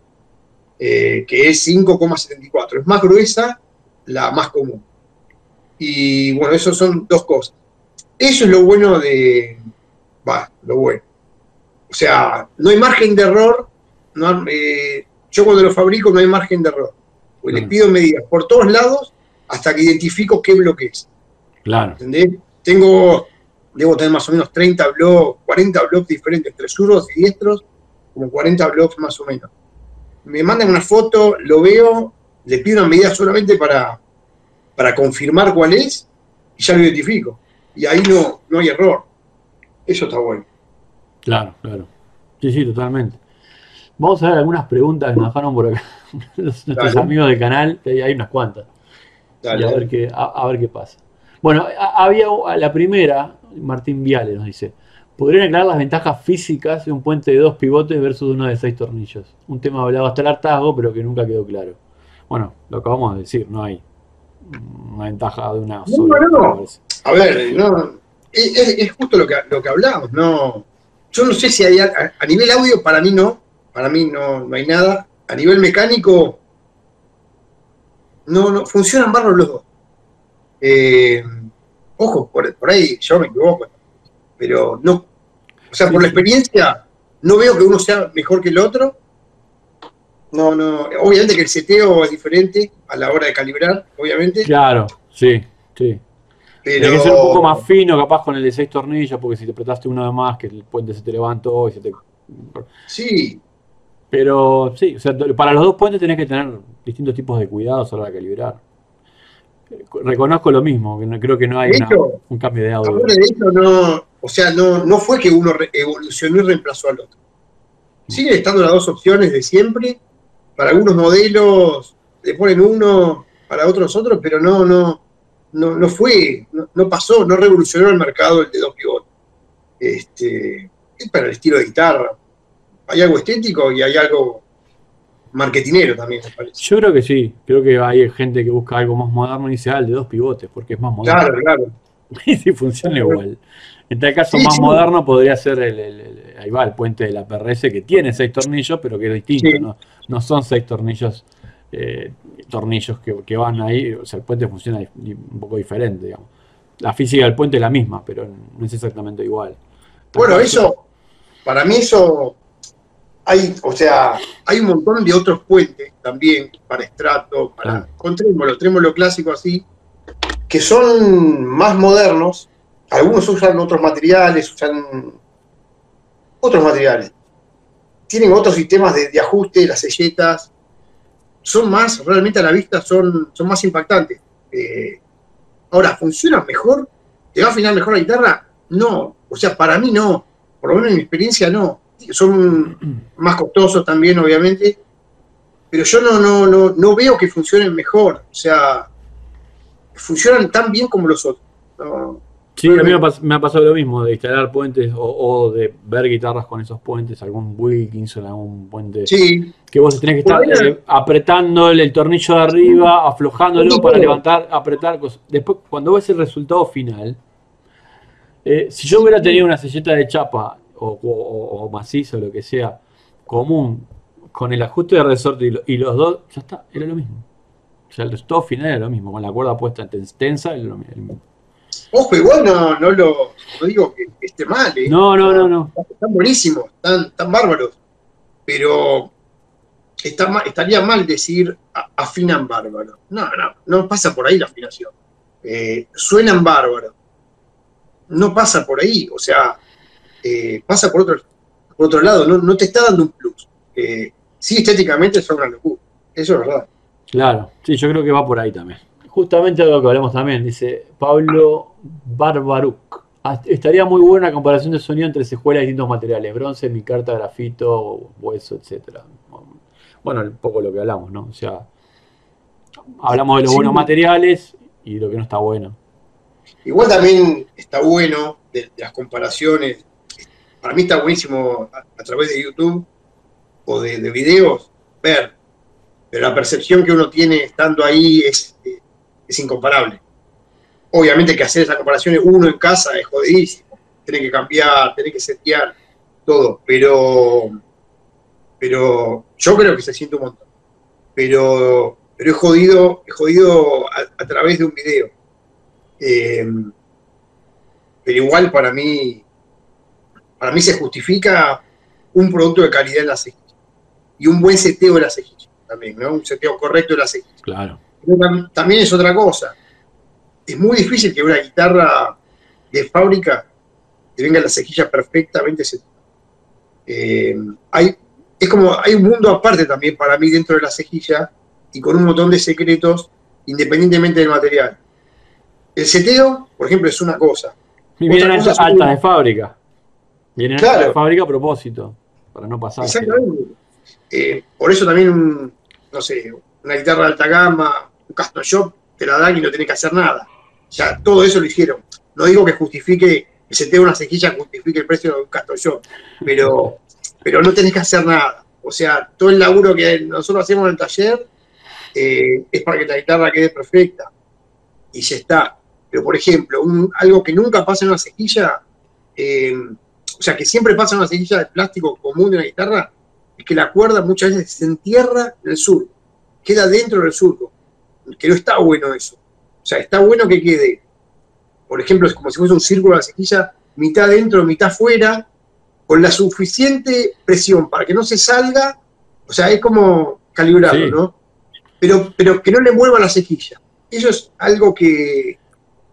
eh, que es 5,74. Es más gruesa, la más común. Y bueno, eso son dos cosas. Eso es lo bueno de... Va, lo bueno. O sea, no hay margen de error no, eh, yo cuando lo fabrico no hay margen de error. Pues les mm. pido medidas por todos lados hasta que identifico qué bloque es. Claro. ¿Entendés? Tengo, debo tener más o menos 30 bloques, 40 bloques diferentes, entre zurdos y diestros, como 40 bloques más o menos. Me mandan una foto, lo veo, le pido una medida solamente para, para confirmar cuál es y ya lo identifico. Y ahí no, no hay error. Eso está bueno. Claro, claro. Sí, sí, totalmente. Vamos a ver algunas preguntas que nos dejaron por acá nuestros amigos del canal, hay unas cuantas. a, ver qué, a, ver qué pasa. Bueno, había la primera, Martín Viale nos dice, ¿podrían aclarar las ventajas físicas de un puente de dos pivotes versus uno de seis tornillos? Un tema hablado hasta el hartazgo, pero que nunca quedó claro. Bueno, lo acabamos de decir, no hay una ventaja de una sola. a ver, no, es, justo lo que, lo que hablamos, ¿no? Yo no sé si hay, a, nivel audio, para mí no, para mí no, no hay nada. A nivel mecánico, no, no, funcionan barros los dos. Eh, ojo, por, por, ahí yo me equivoco, pero no. O sea, por la experiencia, no veo que uno sea mejor que el otro. No, no. Obviamente que el seteo es diferente a la hora de calibrar, obviamente. Claro, sí, sí. Pero... Tiene que ser un poco más fino, capaz con el de seis tornillos, porque si te apretaste uno de más, que el puente se te levantó y se te. Sí. Pero sí, o sea, para los dos puentes tenés que tener distintos tipos de cuidados a la hora de calibrar. Reconozco lo mismo, creo que no hay un cambio de audio. De hecho, no, o sea, no, no fue que uno evolucionó y reemplazó al otro. Siguen estando las dos opciones de siempre. Para algunos modelos le ponen uno, para otros otros, pero no, no, no, no fue, no, pasó, no revolucionó el mercado el de dos pivotes. Este, es para el estilo de guitarra. Hay algo estético y hay algo marketinero también, me parece. Yo creo que sí, creo que hay gente que busca algo más moderno y dice, ah, el de dos pivotes, porque es más moderno. Claro, claro. y si funciona igual. En tal caso, más moderno podría ser el, ahí va, el puente de la PRS que tiene seis tornillos, pero que es distinto, ¿no? No son seis tornillos eh, tornillos que, van ahí, o sea, el puente funciona un poco diferente, digamos. La física del puente es la misma, pero no es exactamente igual. Bueno, eso, para mí eso, hay, o sea, hay un montón de otros puentes también para estrato, para, con trémolo, trémolo clásico así, que son más modernos, algunos usan otros materiales, usan otros materiales. Tienen otros sistemas de, de ajuste, las selletas, son más, realmente a la vista son, son más impactantes. Eh, ahora, ¿funcionan mejor? ¿Te va a afinar mejor la guitarra? No, o sea, para mí no, por lo menos en mi experiencia no. Son más costosos también, obviamente, pero yo no, no, no, no veo que funcionen mejor, o sea, funcionan tan bien como los otros. Sí, a mí me ha, pasado lo mismo, de instalar puentes o, de ver guitarras con esos puentes, algún Wilkinson, algún puente. Sí. Que vos tenés que estar eh, apretando el tornillo de arriba, aflojándolo para levantar, apretar. Después, cuando ves el resultado final, eh, si yo hubiera tenido una selleta de chapa o, o, macizo, lo que sea, común, con el ajuste de resorte y, los dos, ya está, era lo mismo. O sea, el resultado final era lo mismo, con la cuerda puesta tensa, era lo mismo. Ojo, igual no, no lo no digo que esté mal. ¿eh? No, no, no, no. Están buenísimos, están, tan bárbaros. Pero está, estaría mal decir afinan bárbaro. No, no, no pasa por ahí la afinación. Eh, suenan bárbaros. No pasa por ahí, o sea, eh, pasa por otro, por otro lado, no, no te está dando un plus. sí, estéticamente son una locura, eso es verdad. Claro, sí, yo creo que va por ahí también justamente algo que hablamos también, dice Pablo Barbaruk. Ah, estaría muy buena la comparación de sonido entre secuelas de distintos materiales, bronce, mi carta, grafito, hueso, etcétera. Bueno, un poco lo que hablamos, ¿no? O sea, hablamos de los buenos materiales y de lo que no está bueno. Igual también está bueno de, las comparaciones. Para mí está buenísimo a, través de YouTube o de, videos ver, pero la percepción que uno tiene estando ahí es, es incomparable. Obviamente que hacer esas comparaciones uno en casa es jodidísimo. Tiene que cambiar, tiene que setear todo, pero, pero yo creo que se siente un montón. Pero, pero es jodido, es jodido a, través de un video. Eh, pero igual para mí, para mí se justifica un producto de calidad en la cejilla. Y un buen seteo de la cejilla también, ¿no? Un seteo correcto de la cejilla. Claro también es otra cosa. Es muy difícil que una guitarra de fábrica te venga la cejilla perfectamente eh, hay, es como, hay un mundo aparte también para mí dentro de la cejilla y con un montón de secretos independientemente del material. El seteo, por ejemplo, es una cosa. vienen altas de fábrica. Vienen altas de fábrica a propósito, para no pasar. Exactamente. Eh, por eso también, no sé, una guitarra de alta gama, un custom shop, te la dan y no tenés que hacer nada. Ya todo eso lo hicieron. No digo que justifique, que se tenga una cejilla justifique el precio de un custom shop, pero, pero no tenés que hacer nada. O sea, todo el laburo que nosotros hacemos en el taller eh, es para que la guitarra quede perfecta. Y ya está. Pero, por ejemplo, algo que nunca pasa en una cejilla, eh, o sea, que siempre pasa en una cejilla de plástico común de una guitarra, es que la cuerda muchas veces se entierra en el surco, queda dentro del surco, que no está bueno eso. O sea, está bueno que quede, por ejemplo, es como si fuese un círculo de la cejilla, mitad dentro, mitad fuera, con la suficiente presión para que no se salga, o sea, es como calibrarlo, ¿no? Pero, pero que no le mueva la cejilla. Eso es algo que,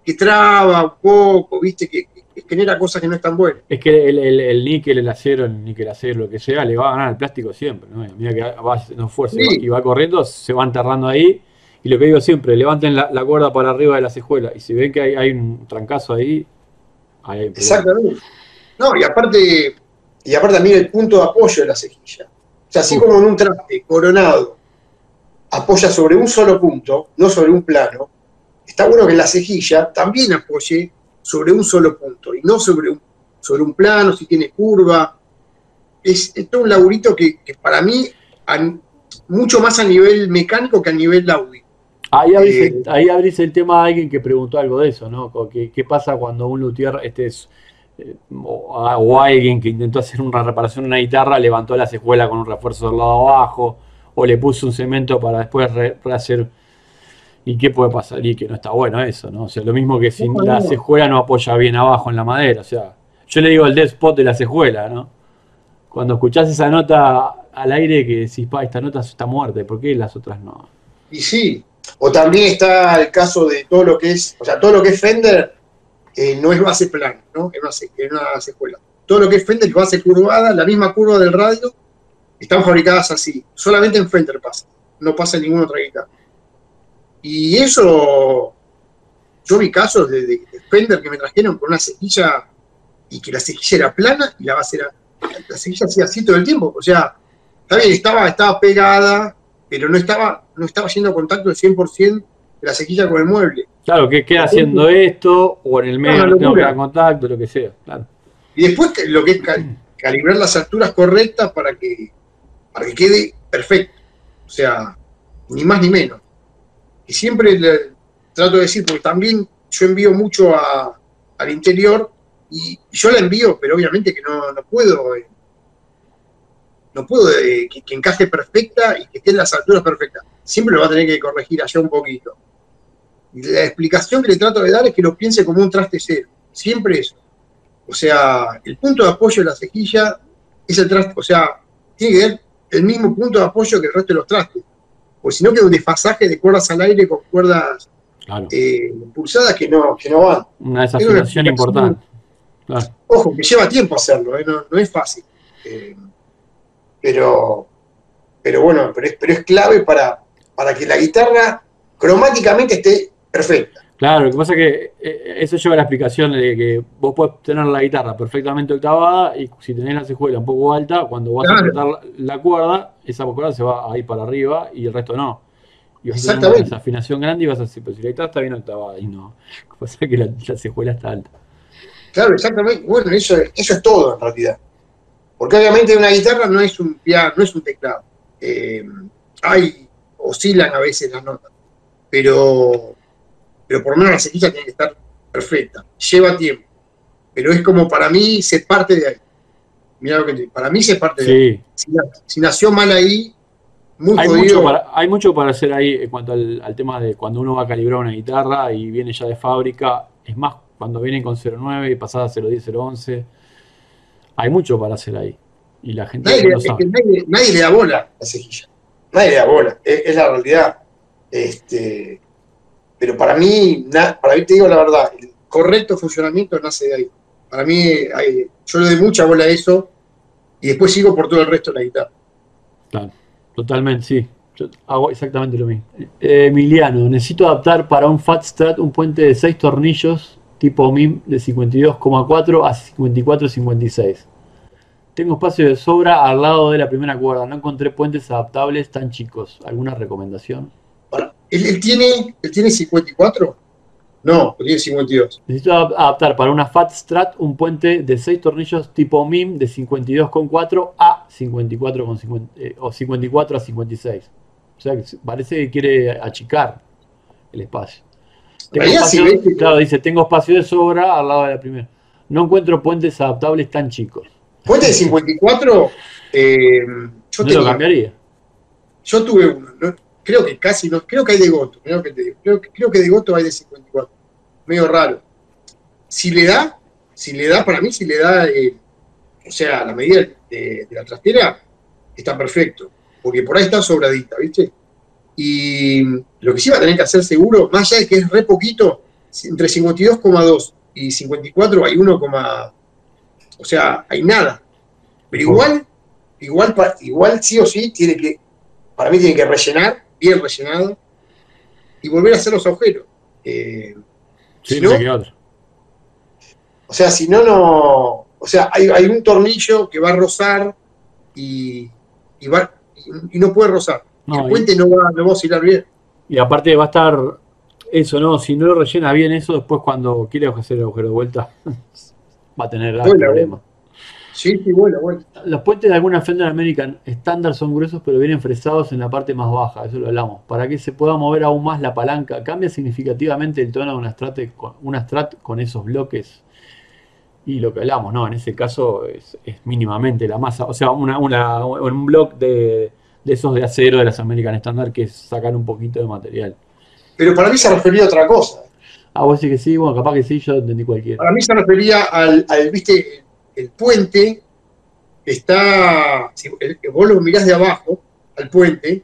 que traba un poco, ¿viste? Que, genera cosas que no están buenas. Es que el, el, níquel, el acero, el níquel acero, lo que sea, le va a ganar el plástico siempre, ¿no? Mira que va no fuerza y va corriendo, se va enterrando ahí. Y lo que digo siempre, levanten la, cuerda para arriba de la cejuela. Y si ven que hay, un trancazo ahí, ahí hay Exactamente. No, y aparte, y aparte también el punto de apoyo de la cejilla. O sea, así como en un traste coronado apoya sobre un solo punto, no sobre un plano, está bueno que la cejilla también apoye sobre un solo punto y no sobre un, sobre un plano, si tiene curva. Es, todo un laburito que, para mí, mucho más a nivel mecánico que a nivel audio. Ahí abrís, eh, el, tema de alguien que preguntó algo de eso, ¿no? ¿Qué, qué pasa cuando un luthier este es, eh, o, alguien que intentó hacer una reparación en una guitarra levantó la cejuela con un refuerzo del lado abajo o le puso un cemento para después rehacer ¿Y qué puede pasar? Y que no está bueno eso, ¿no? O sea, lo mismo que si la cejuela no apoya bien abajo en la madera. O sea, yo le digo el dead spot de la cejuela, ¿no? Cuando escuchás esa nota al aire que decís, pa, esta nota está muerta, ¿por qué las otras no? Y sí, o también está el caso de todo lo que es, o sea, todo lo que es Fender eh, no es base plana, ¿no? Es una, una cejuela. Todo lo que es Fender es base curvada, la misma curva del radio, están fabricadas así. Solamente en Fender pasa, no pasa en ninguna otra guitarra. Y eso, yo vi casos de, Fender que me trajeron con una cejilla y que la cejilla era plana y la base era. La cejilla hacía así todo el tiempo. O sea, está bien, estaba, estaba pegada, pero no estaba, no estaba haciendo contacto del 100% de la cejilla con el mueble. Claro, que queda haciendo esto, o en el medio no, tengo contacto, lo que sea. Y después lo que es calibrar las alturas correctas para que, para que quede perfecto. O sea, ni más ni menos y siempre le trato de decir, porque también yo envío mucho al interior y yo la envío, pero obviamente que no, puedo, eh, no puedo eh, que, encaje perfecta y que esté en las alturas perfectas. Siempre lo va a tener que corregir allá un poquito. Y la explicación que le trato de dar es que lo piense como un traste cero. Siempre eso. O sea, el punto de apoyo de la cejilla es el traste, o sea, tiene que tener el mismo punto de apoyo que el resto de los trastes pues si no queda un desfasaje de cuerdas al aire con cuerdas eh, pulsadas que no, que no van. Una desafinación importante. Ojo, que lleva tiempo hacerlo, eh, no, es fácil. Eh, pero, pero bueno, pero es, pero es clave para, para que la guitarra cromáticamente esté perfecta. Claro, lo que pasa es que eso lleva a la explicación de que vos podés tener la guitarra perfectamente octavada y si tenés la cejuela un poco alta, cuando vas a apretar la cuerda, esa cuerda se va a ir para arriba y el resto no. Y vas a tener una afinación grande y vas a decir, pero si la guitarra está bien octavada y no. Lo que pasa es que la, cejuela está alta. Claro, exactamente. Bueno, eso, eso es todo en realidad. Porque obviamente una guitarra no es un piano, no es un teclado. Eh, hay, oscilan a veces las notas. Pero, pero por lo menos la cejilla tiene que estar perfecta. Lleva tiempo. Pero es como para mí se parte de ahí. Mira lo que Para mí se parte de Si, nació mal ahí, muy hay Mucho para, hay mucho para hacer ahí en cuanto al, tema de cuando uno va a calibrar una guitarra y viene ya de fábrica. Es más, cuando vienen con 09 y pasada a 010, 011. Hay mucho para hacer ahí. Y la gente nadie, nadie, le da bola a la cejilla. Nadie le da bola. Es, la realidad. Este, pero para mí, para mí te digo la verdad, el correcto funcionamiento nace de ahí. Para mí, yo le doy mucha bola a eso y después sigo por todo el resto de la guitarra. Claro, totalmente, sí. Yo hago exactamente lo mismo. Eh, Emiliano, necesito adaptar para un Fat Strat un puente de 6 tornillos tipo MIM de 52,4 a 54,56. Tengo espacio de sobra al lado de la primera cuerda. No encontré puentes adaptables tan chicos. ¿Alguna recomendación? ¿Él, tiene, ¿Él tiene 54? No, tiene 52. Necesito adaptar para una Fat Strat un puente de 6 tornillos tipo MIM de 52,4 a 54, eh, o 54 a 56. O sea, parece que quiere achicar el espacio. Claro, dice, tengo espacio de sobra al lado de la primera. No encuentro puentes adaptables tan chicos. Puente de 54, eh, yo lo cambiaría. Yo tuve uno, creo que casi no, creo que hay de Goto, creo que, creo, que de Goto hay de 54. Medio raro. Si le da, si le da, para mí, si le da, eh, o sea, la medida de, la trastera, está perfecto. Porque por ahí está sobradita, ¿viste? Y lo que sí va a tener que hacer seguro, más allá de que es re poquito, entre 52,2 y 54 hay 1, o sea, hay nada. Pero igual, igual, igual sí o sí tiene que, para mí tiene que rellenar, bien rellenado, y volver a hacer los agujeros. Eh, si no, o sea, si no, no, o sea, hay, un tornillo que va a rozar y, va, y, no puede rozar. El puente no, va, no va a oscilar bien. Y aparte va a estar eso, ¿no? Si no lo rellena bien eso, después cuando quiere hacer el agujero de vuelta, va a tener algún problema. Sí, sí, bueno, bueno. Los puentes de alguna Fender American estándar son gruesos, pero vienen fresados en la parte más baja, eso lo hablamos. Para que se pueda mover aún más la palanca, cambia significativamente el tono de una Strat, una Strat con esos bloques. Y lo que hablamos, ¿no? En ese caso es, mínimamente la masa. O sea, una, un block de, de esos de acero de las American Standard que sacan un poquito de material. Pero para mí se refería a otra cosa. Ah, vos sí que sí, bueno, capaz que sí, yo entendí cualquiera. Para mí se refería al, viste, el puente está, si vos lo mirás de abajo, al puente,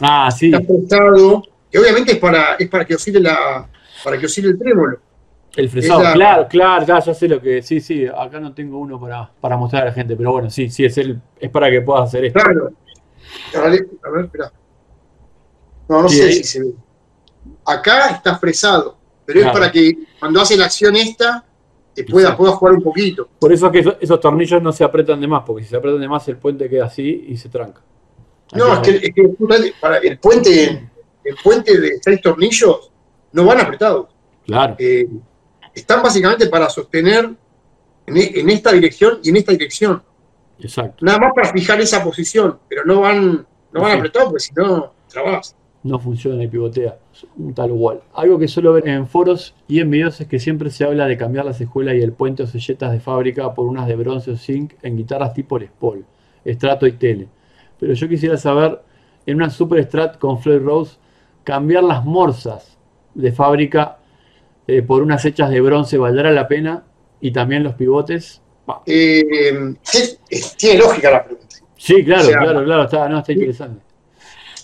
ah, sí. está prestado, que obviamente es para, es para que oscile la, para que oscile el trémolo. El fresado, claro, claro, ya sé lo que, sí, sí, acá no tengo uno para, para mostrar a la gente, pero bueno, sí, sí, es el, es para que puedas hacer esto. Claro. A ver, espera. No, no sé si se ve acá está fresado, pero es para que cuando hace la acción esta, te pueda, jugar un poquito. Por eso es que esos, tornillos no se apretan de más, porque si se apretan de más el puente queda así y se tranca. no, es que, para el puente, el puente de seis tornillos no van apretados. Claro. Eh, están básicamente para sostener en, esta dirección y en esta dirección. Exacto. Nada más para fijar esa posición, pero no van, no van apretados porque si no, trabas no funciona y pivotea. Un tal igual. Algo que suelo ver en foros y en videos es que siempre se habla de cambiar las escuelas y el puente o selletas de fábrica por unas de bronce o zinc en guitarras tipo Les Paul, Strato y Tele. Pero yo quisiera saber, en una Super Strat con Floyd Rose, cambiar las morsas de fábrica eh, por unas hechas de bronce, ¿valdrá la pena? Y también los pivotes. Eh, tiene lógica la pregunta. Sí, claro, claro, claro, está, no, está interesante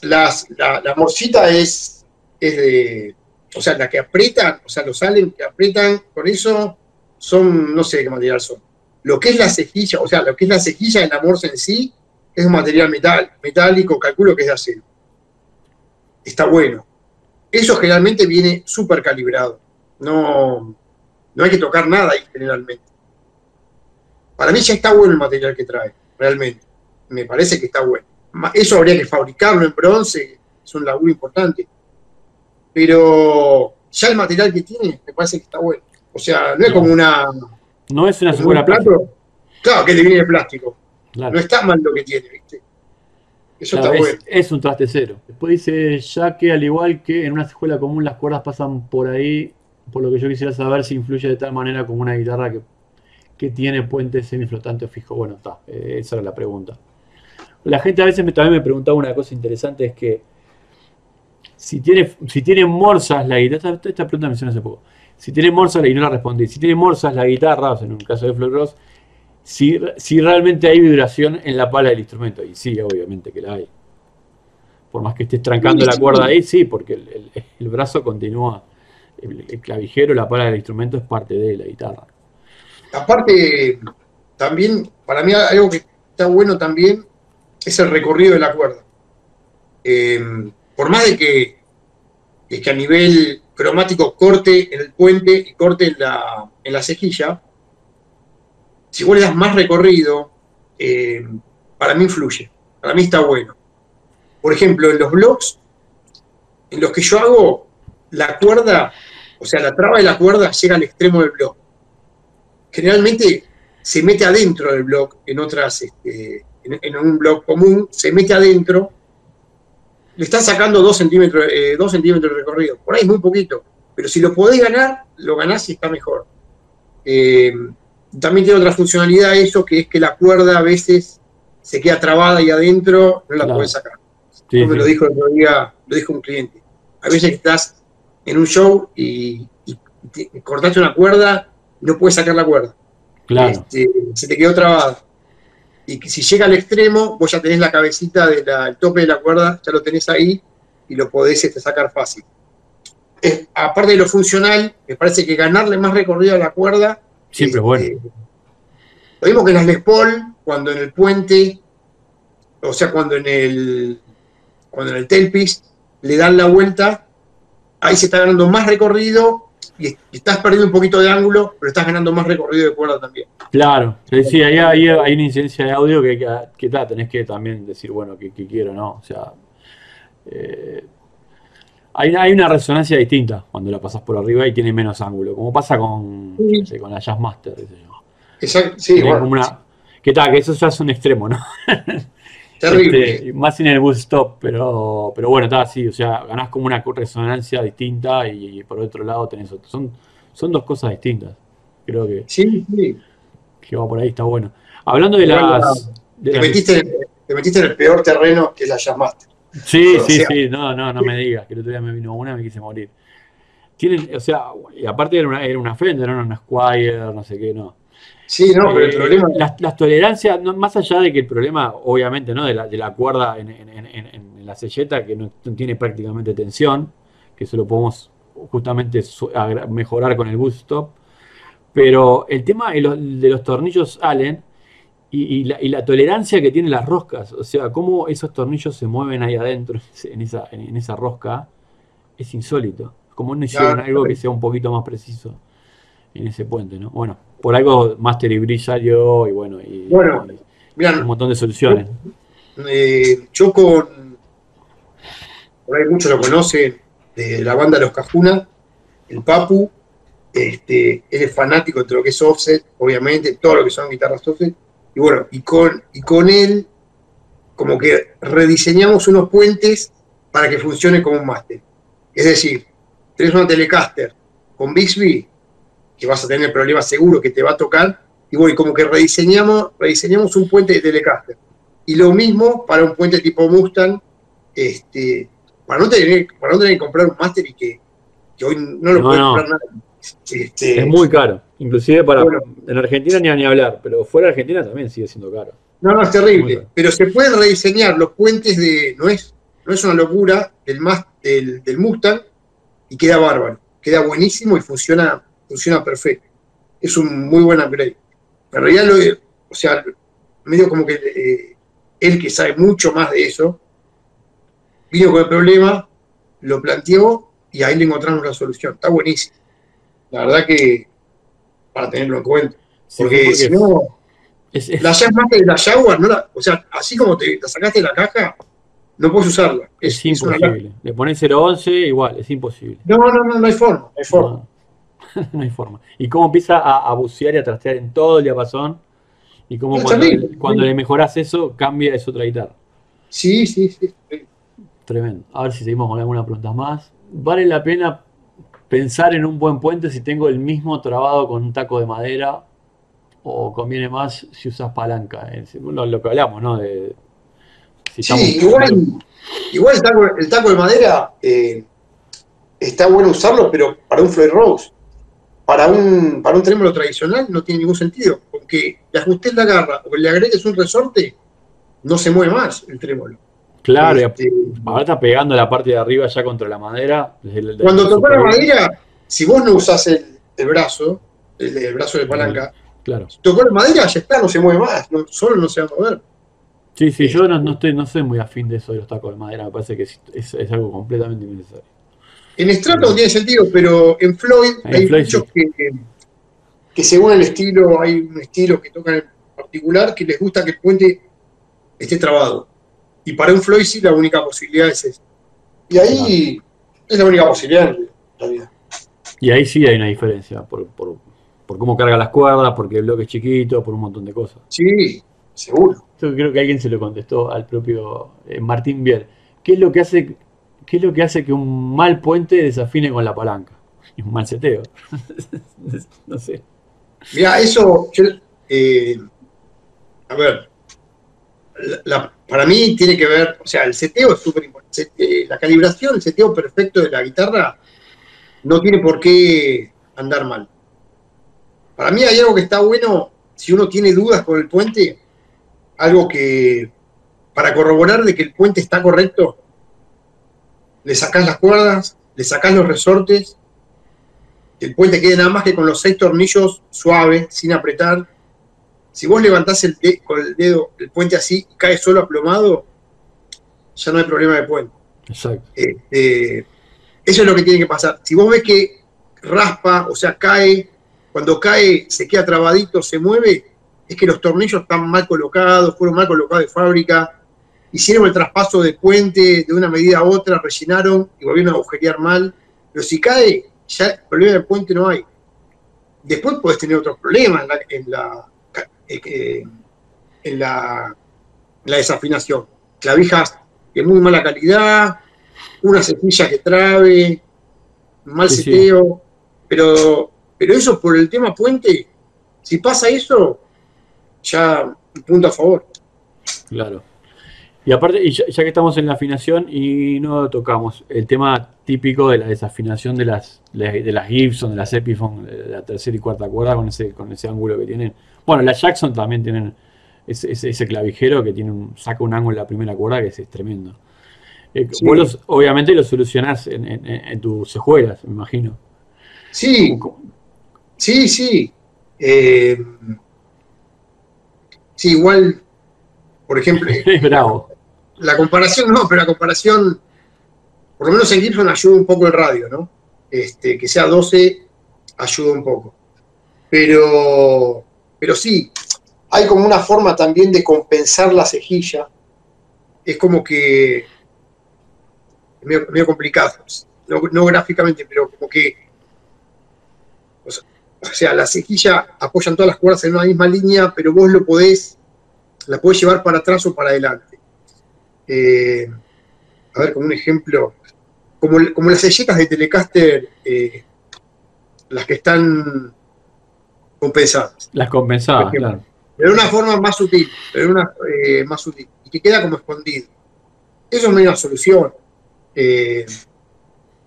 las, la, la, morcita es, es de, o sea, la que aprietan, o sea, los salen que aprietan, con eso son, no sé qué material son. Lo que es la cejilla, o sea, lo que es la cejilla de la morsa en sí, es un material metal, metálico, calculo que es de acero. Está bueno. Eso generalmente viene súper calibrado. No, no hay que tocar nada ahí generalmente. Para mí ya está bueno el material que trae, realmente. Me parece que está bueno. Eso habría que fabricarlo en bronce, es un laburo importante. Pero ya el material que tiene me parece que está bueno. O sea, no es como una. No es una segura plástico. Claro, que le viene de plástico. No está mal lo que tiene, ¿viste? Eso está bueno. Es un traste cero. Después dice, ya que al igual que en una escuela común las cuerdas pasan por ahí, por lo que yo quisiera saber si influye de tal manera como una guitarra que, que tiene puente semiflotante o fijo. Bueno, está, eh, esa era la pregunta. La gente a veces me, también me preguntaba una cosa interesante, es que si tiene, si tiene morsas la guitarra, esta, pregunta me hicieron hace poco, si tiene morsas, y no la respondí, si tiene morsas la guitarra, o sea, en un caso de Floyd Ross, si, si realmente hay vibración en la pala del instrumento, y sí, obviamente que la hay. Por más que estés trancando la cuerda ahí, sí, porque el, brazo continúa, el, el, clavijero, la pala del instrumento es parte de la guitarra. Aparte, también, para mí algo que está bueno también es el recorrido de la cuerda. Eh, por más de que, que a nivel cromático corte en el puente y corte en la, en la cejilla, si vos le das más recorrido, eh, para mí influye, para mí está bueno. Por ejemplo, en los blocks, en los que yo hago, la cuerda, o sea, la traba de la cuerda llega al extremo del block. Generalmente se mete adentro del block en otras, este, en, un blog común, se mete adentro, le están sacando dos centímetros, eh, centímetros de recorrido. Por ahí es muy poquito. Pero si lo podés ganar, lo ganás y está mejor. Eh, también tiene otra funcionalidad eso, que es que la cuerda a veces se queda trabada ahí adentro, no la Claro. podés sacar. Sí, Como me lo dijo el otro día, lo dijo un cliente. A veces estás en un show y, y te- cortaste una cuerda y no puedes sacar la cuerda. Claro, Este, se te quedó trabada. Y que si llega al extremo, vos ya tenés la cabecita del tope de la cuerda, ya lo tenés ahí y lo podés este, sacar fácil. Es- aparte de lo funcional, me parece que ganarle más recorrido a la cuerda. siempre es bueno. este, Lo mismo que en las Les Paul, cuando en el puente, o sea, cuando en el, cuando en el tailpiece le dan la vuelta, ahí se está ganando más recorrido y, estás perdiendo un poquito de ángulo, pero estás ganando más recorrido de cuerda también. Claro, sí, ahí, ahí hay una incidencia de audio que, que, que, ta, tenés que también decir, bueno, que, que quiero, ¿no? O sea, eh, hay, hay una resonancia distinta cuando la pasas por arriba y tiene menos ángulo, como pasa con, Sí. no sé, con la Jazzmaster. Exacto, sí, Tiene bueno, como una, que tal, que eso ya es un extremo, ¿no? terrible. Este, más sin el boost stop, pero, pero bueno, está así, o sea, ganás como una resonancia distinta y, por otro lado tenés otro. Son, son dos cosas distintas. Creo que, Sí, sí. que va por ahí, está bueno. Hablando de Igual las. de Te las- metiste, te metiste en el peor terreno que la Jazzmaster. Sí, o sí, sea- sí, no, no, no me digas, que el otro día me vino una y me quise morir. Tienen, o sea, y aparte era una, era una Fender, no era una Squire, no sé qué, no. Sí, no, pero el Eh, problema. Las, las tolerancias, más allá de que el problema, obviamente, ¿no? De la, de la cuerda en, en- en- la selleta, que no, tiene prácticamente tensión, que eso lo podemos justamente mejorar con el boost stop. Pero el tema de los, de los tornillos Allen y, y la, y la tolerancia que tienen las roscas, o sea, cómo esos tornillos se mueven ahí adentro, en esa, en, en esa rosca, es insólito. Como no hicieron Claro. algo que sea un poquito más preciso en ese puente, ¿no? Bueno, por algo Master y Bridge salió y bueno, y, Bueno, y Mirá, un montón de soluciones. eh, yo con. Por ahí muchos lo conocen, de la banda Los Cajuna, el Papu. Este, él es fanático de todo lo que es offset, obviamente, todo lo que son guitarras offset. Y bueno, y con, y con él, como que rediseñamos unos puentes para que funcione como un máster. Es decir, tenés una Telecaster con Bixby, que vas a tener problemas seguro que te va a tocar, y bueno, como que rediseñamos, rediseñamos un puente de Telecaster. Y lo mismo para un puente tipo Mustang, este, para no tener, para no tener que comprar un máster y que, que hoy no lo No, puede no. comprar nadie. Este, Es muy caro, inclusive para Bueno. en Argentina ni a ni hablar, pero fuera de Argentina también sigue siendo caro. No, no, es terrible. Pero se pueden rediseñar los puentes de. No es, no es una locura del, del, del Mustang y queda bárbaro. Queda buenísimo y funciona, funciona perfecto. Es un muy buen upgrade. En realidad, lo, o sea, medio como que eh, él que sabe mucho más de eso, vino con el problema, lo planteó y ahí le encontramos la solución. Está buenísimo. La verdad que para tenerlo en cuenta. Sí, Porque, si no, es- es- la Jazzmaster de la Jaguar, no la- o sea, así como te la sacaste de la caja, no puedes usarla. es Es, es una imposible. Le pones 011, igual, es imposible. No, no, no, no hay forma, no hay forma. No, no hay forma. Y cómo empieza a, a bucear y a trastear en todo el diapasón. Y cómo cuando, le mejoras eso, cambia, es otra guitarra. Sí, sí, sí. Tremendo. A ver si seguimos con algunas preguntas más. ¿Vale la pena pensar en un buen puente si tengo el mismo trabado con un taco de madera? ¿O conviene más si usas palanca? Lo, lo que hablamos, ¿no? De, si Sí, estamos- igual, igual el, taco, el taco de madera eh, está bueno usarlo, pero para un Floyd Rose, para un, para un trémolo tradicional no tiene ningún sentido, porque le ajustes la garra o le agregues un resorte, no se mueve más el trémolo. Claro, Este, ahora está pegando la parte de arriba ya contra la madera. desde el- desde Cuando tocó la madera, si vos no usás el, el brazo, el, el brazo de palanca, Claro. tocó la madera, ya está, no se mueve más, no- solo no se va a mover. Sí, sí, yo no, no estoy, no soy muy afín de eso de los tacos de madera. Me parece que es, es- es algo completamente innecesario. En Strato no tiene sentido, pero en Floyd En hay Floyd muchos sí. que, que según el estilo, hay un estilo que tocan en particular que les gusta que el puente esté trabado. Y para un Floyd sí la única posibilidad es esa. Y ahí es la única posibilidad en realidad. Y ahí sí hay una diferencia por, por, por cómo carga las cuerdas, porque el bloque es chiquito, por un montón de cosas. Sí, seguro. Esto creo que alguien se lo contestó al propio eh, Martín Bier. ¿Qué es lo que hace, qué es lo que hace que un mal puente desafine con la palanca? y un mal seteo. no sé. Mira, eso, eh, a ver, para mí tiene que ver, o sea, el seteo es súper importante. Eh, la calibración, el seteo perfecto de la guitarra no tiene por qué andar mal. Para mí hay algo que está bueno, si uno tiene dudas con el puente, algo que, para corroborar de que el puente está correcto, le sacás las cuerdas, le sacás los resortes, el puente quede nada más que con los seis tornillos suave, sin apretar. Si vos levantás el con el dedo el puente así y cae solo aplomado, ya no hay problema de puente. Exacto. Este, eso es lo que tiene que pasar. Si vos ves que raspa, o sea, cae, cuando cae se queda trabadito, se mueve, es que los tornillos están mal colocados, fueron mal colocados de fábrica, hicieron el traspaso de puente de una medida a otra, rellenaron y volvieron a agujerear mal. Pero si cae, ya problema del puente no hay. Después puedes tener otros problemas en la, en la, la, desafinación. Clavijas de muy mala calidad, una cepilla que trabe, mal seteo, Pero, pero eso por el tema puente, si pasa eso, ya un punto a favor. Claro. Y aparte, ya, que estamos en la afinación y no tocamos el tema típico de la desafinación de las, de las Gibson, de las Epiphone, de la tercera y cuarta cuerda con ese, con ese ángulo que tienen. Bueno, las Jackson también tienen ese, ese, clavijero que tiene un, saca un ángulo en la primera cuerda que es, tremendo. Eh, vos obviamente lo solucionás en, tus sejuelas, me imagino. Sí, sí, sí. Eh, sí, igual, por ejemplo. Bravo la comparación no, pero la comparación, por lo menos en Gibson ayuda un poco el radio, ¿no? Este, que sea 12 ayuda un poco. Pero, pero sí, hay como una forma también de compensar la cejilla. Es como que es medio, complicado, no, gráficamente, pero como que, o sea, la cejilla apoyan todas las cuerdas en una misma línea, pero vos lo podés, la podés llevar para atrás o para adelante. Eh, a ver, como un ejemplo, como, como las selletas de Telecaster, eh, las que están compensadas. Las compensadas, claro. Pero de una forma más sutil, pero una eh, más sutil, y que queda como escondido. Eso es una solución.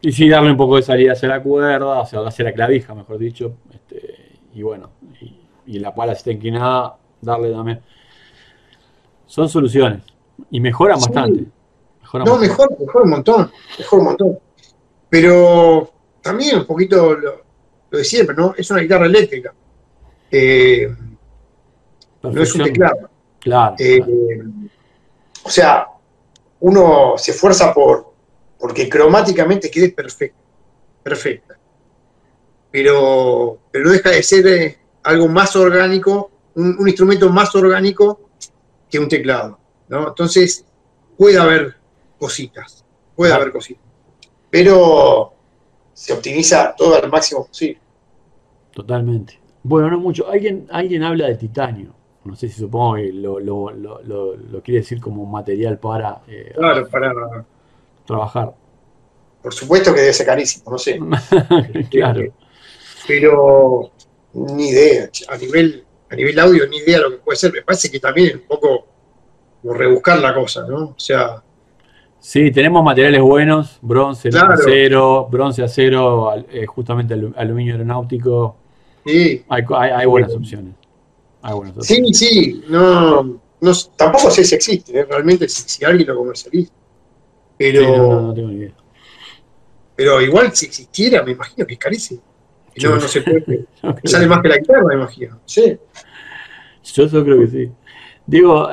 y sí, darle un poco de salida hacia la cuerda, o sea, hacia la clavija, mejor dicho. Este, y bueno, y, la pala está inclinada, darle también. Son soluciones. Y mejoran bastante. no, mejor, mejor un montón, mejor un montón. Pero también un poquito lo, de siempre, ¿no? Es una guitarra eléctrica. Eh, no es un teclado. Claro, eh, O sea, uno se esfuerza por porque cromáticamente quede perfecta. Perfecta. Pero, pero no deja de ser eh, algo más orgánico, un instrumento más orgánico que un teclado. Entonces, puede haber cositas, puede haber cositas, pero se optimiza todo al máximo posible. Totalmente. Bueno, no mucho. Alguien, alguien habla de titanio. No sé si supongo que lo, lo, quiere decir como material para, eh, para trabajar. Por supuesto que debe ser carísimo, no sé. claro. Pero ni idea. A nivel, a nivel audio, ni idea lo que puede ser. Me parece que también un poco rebuscar la cosa, ¿no? O sea. Sí, tenemos materiales buenos, bronce, acero, bronce, acero, eh, justamente aluminio aeronáutico. Sí. Hay, buenas opciones. Sí, sí, no, no, tampoco sé si existe, ¿eh? realmente si, alguien lo comercializa. Pero, no, tengo ni idea. Pero igual si existiera, me imagino que es carísimo. No, no se puede. sale más que la guitarra, me imagino. Sí. Yo, yo creo que sí. Digo,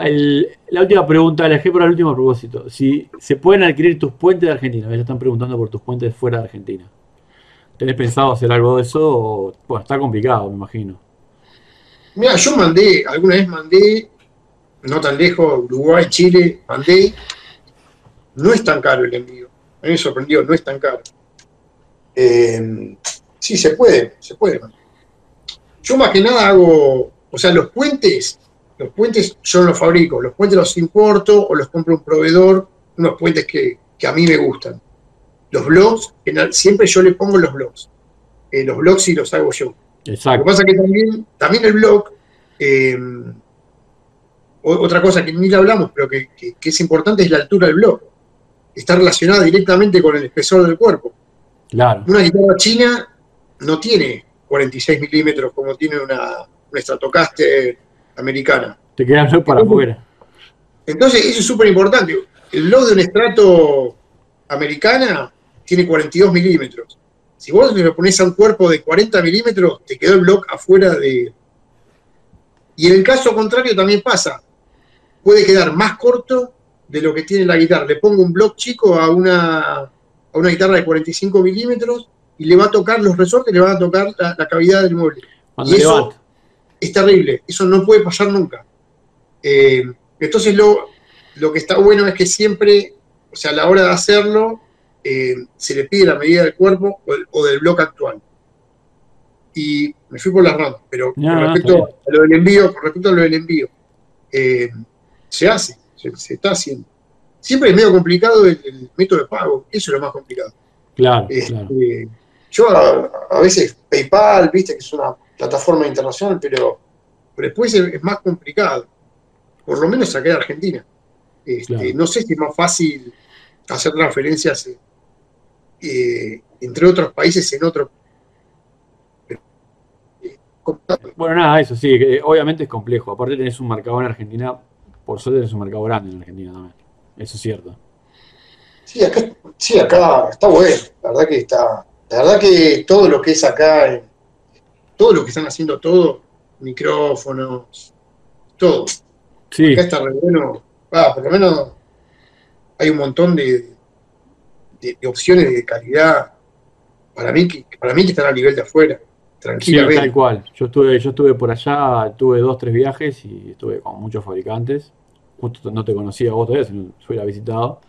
la última pregunta, la dejé por el último propósito. Si se pueden adquirir tus puentes de Argentina, ya están preguntando por tus puentes fuera de Argentina. ¿Tenés pensado hacer algo de eso? bueno, está complicado, me imagino. Mira, yo mandé, alguna vez mandé, no tan lejos, Uruguay, Chile, mandé. No es tan caro el envío. A mí me sorprendió, no es tan caro. Eh, sí, se puede, se puede. Yo más que nada hago, o sea, los puentes los puentes yo no los fabrico, los puentes los importo o los compro un proveedor, unos puentes que, a mí me gustan. Los blogs, siempre yo le pongo los blogs. eh, los blogs sí los hago yo. Exacto. Lo que pasa es que también, también el blog, eh, otra cosa que ni le hablamos, pero que, es importante es la altura del blog. Está relacionada directamente con el espesor del cuerpo. Claro. Una guitarra china no tiene 46 milímetros como tiene una, una Stratocaster americana. Te queda para afuera. Entonces, eso es súper importante. El blog de un estrato americana tiene 42 milímetros. Si vos le pones a un cuerpo de 40 milímetros, te quedó el blog afuera de... Y en el caso contrario también pasa. Puede quedar más corto de lo que tiene la guitarra. Le pongo un block chico a una, a una guitarra de 45 milímetros y le va a tocar los resortes, le va a tocar la, cavidad del mueble. y eso es terrible. Eso no puede pasar nunca. Eh, entonces lo, lo que está bueno es que siempre, o sea, a la hora de hacerlo, eh, se le pide la medida del cuerpo o, del bloque actual. Y me fui por las ramas, pero con respecto a lo del envío, con respecto a lo del envío, eh, se hace, se, está haciendo. Siempre es medio complicado el, método de pago, eso es lo más complicado. Claro, este, Yo a, veces PayPal, viste que es una plataforma internacional, pero, pero después es, más complicado. Por lo menos saqué de Argentina. Este, no sé si es más fácil hacer transferencias eh, entre otros países en otro. Bueno, nada, eso sí, obviamente es complejo. Aparte tenés un mercado en Argentina, por suerte tenés un mercado grande en Argentina también. Eso es cierto. Sí, acá, sí, acá está bueno. La verdad que está. La verdad que todo lo que es acá, todo lo que están haciendo todo, micrófonos, todo. Sí. Acá está re bueno. Ah, por lo menos hay un montón de, de, opciones de calidad para mí que para mí que están a nivel de afuera tranquilamente sí, tal cual yo estuve yo estuve por allá tuve dos tres viajes y estuve con muchos fabricantes justo no te conocía vos todavía sino fui a visitado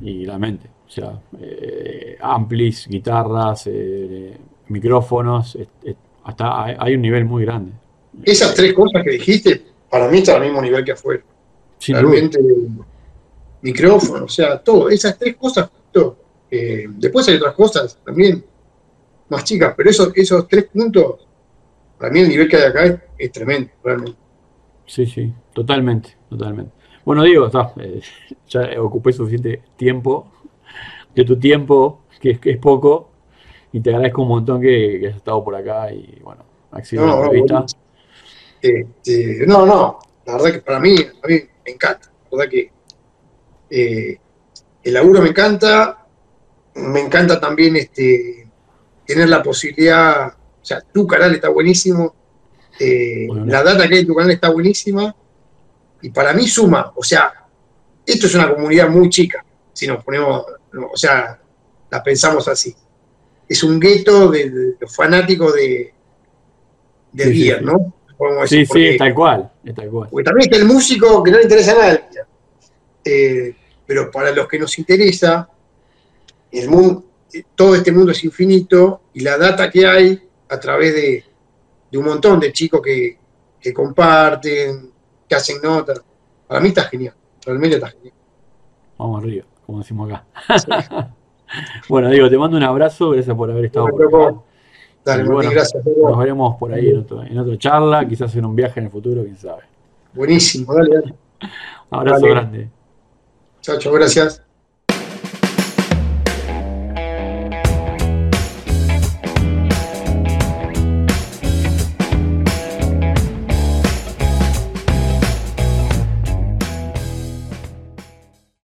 y la mente o sea eh, amplis guitarras eh, micrófonos hasta hay, un nivel muy grande. Esas tres cosas que dijiste para mí están al mismo nivel que afuera. Realmente micrófono o sea todo esas tres cosas eh, después hay otras cosas también más chicas, pero esos, esos tres puntos, para mí el nivel que hay acá es, tremendo, realmente. Sí, sí, totalmente, totalmente. Bueno, digo, está, eh, ya ocupé suficiente tiempo de tu tiempo, que, es poco, y te agradezco un montón que, hayas estado por acá y bueno, accedido no, a la entrevista. Este, no, no, la verdad que para mí, a mí me encanta, la verdad que eh, el laburo me encanta, me encanta también este, tener la posibilidad, o sea, tu canal está buenísimo, eh, la data que hay en tu canal está buenísima, y para mí suma, o sea, esto es una comunidad muy chica, si nos ponemos, o sea, la pensamos así. Es un gueto de, los fanáticos de, de sí, ¿no? sí, sí, es tal cual, es tal cual. Porque también está el músico que no le interesa nada eh, pero para los que nos interesa, el mundo, todo este mundo es infinito y la data que hay a través de, un montón de chicos que, comparten, que hacen notas, para mí está genial, realmente está genial. Vamos arriba, como decimos acá. bueno, digo, te mando un abrazo, gracias por haber estado por acá. Dale, gracias. Nos veremos por ahí en, en otra charla, quizás en un viaje en el futuro, quién sabe. Buenísimo, dale, dale. abrazo grande. Chao, chao, gracias.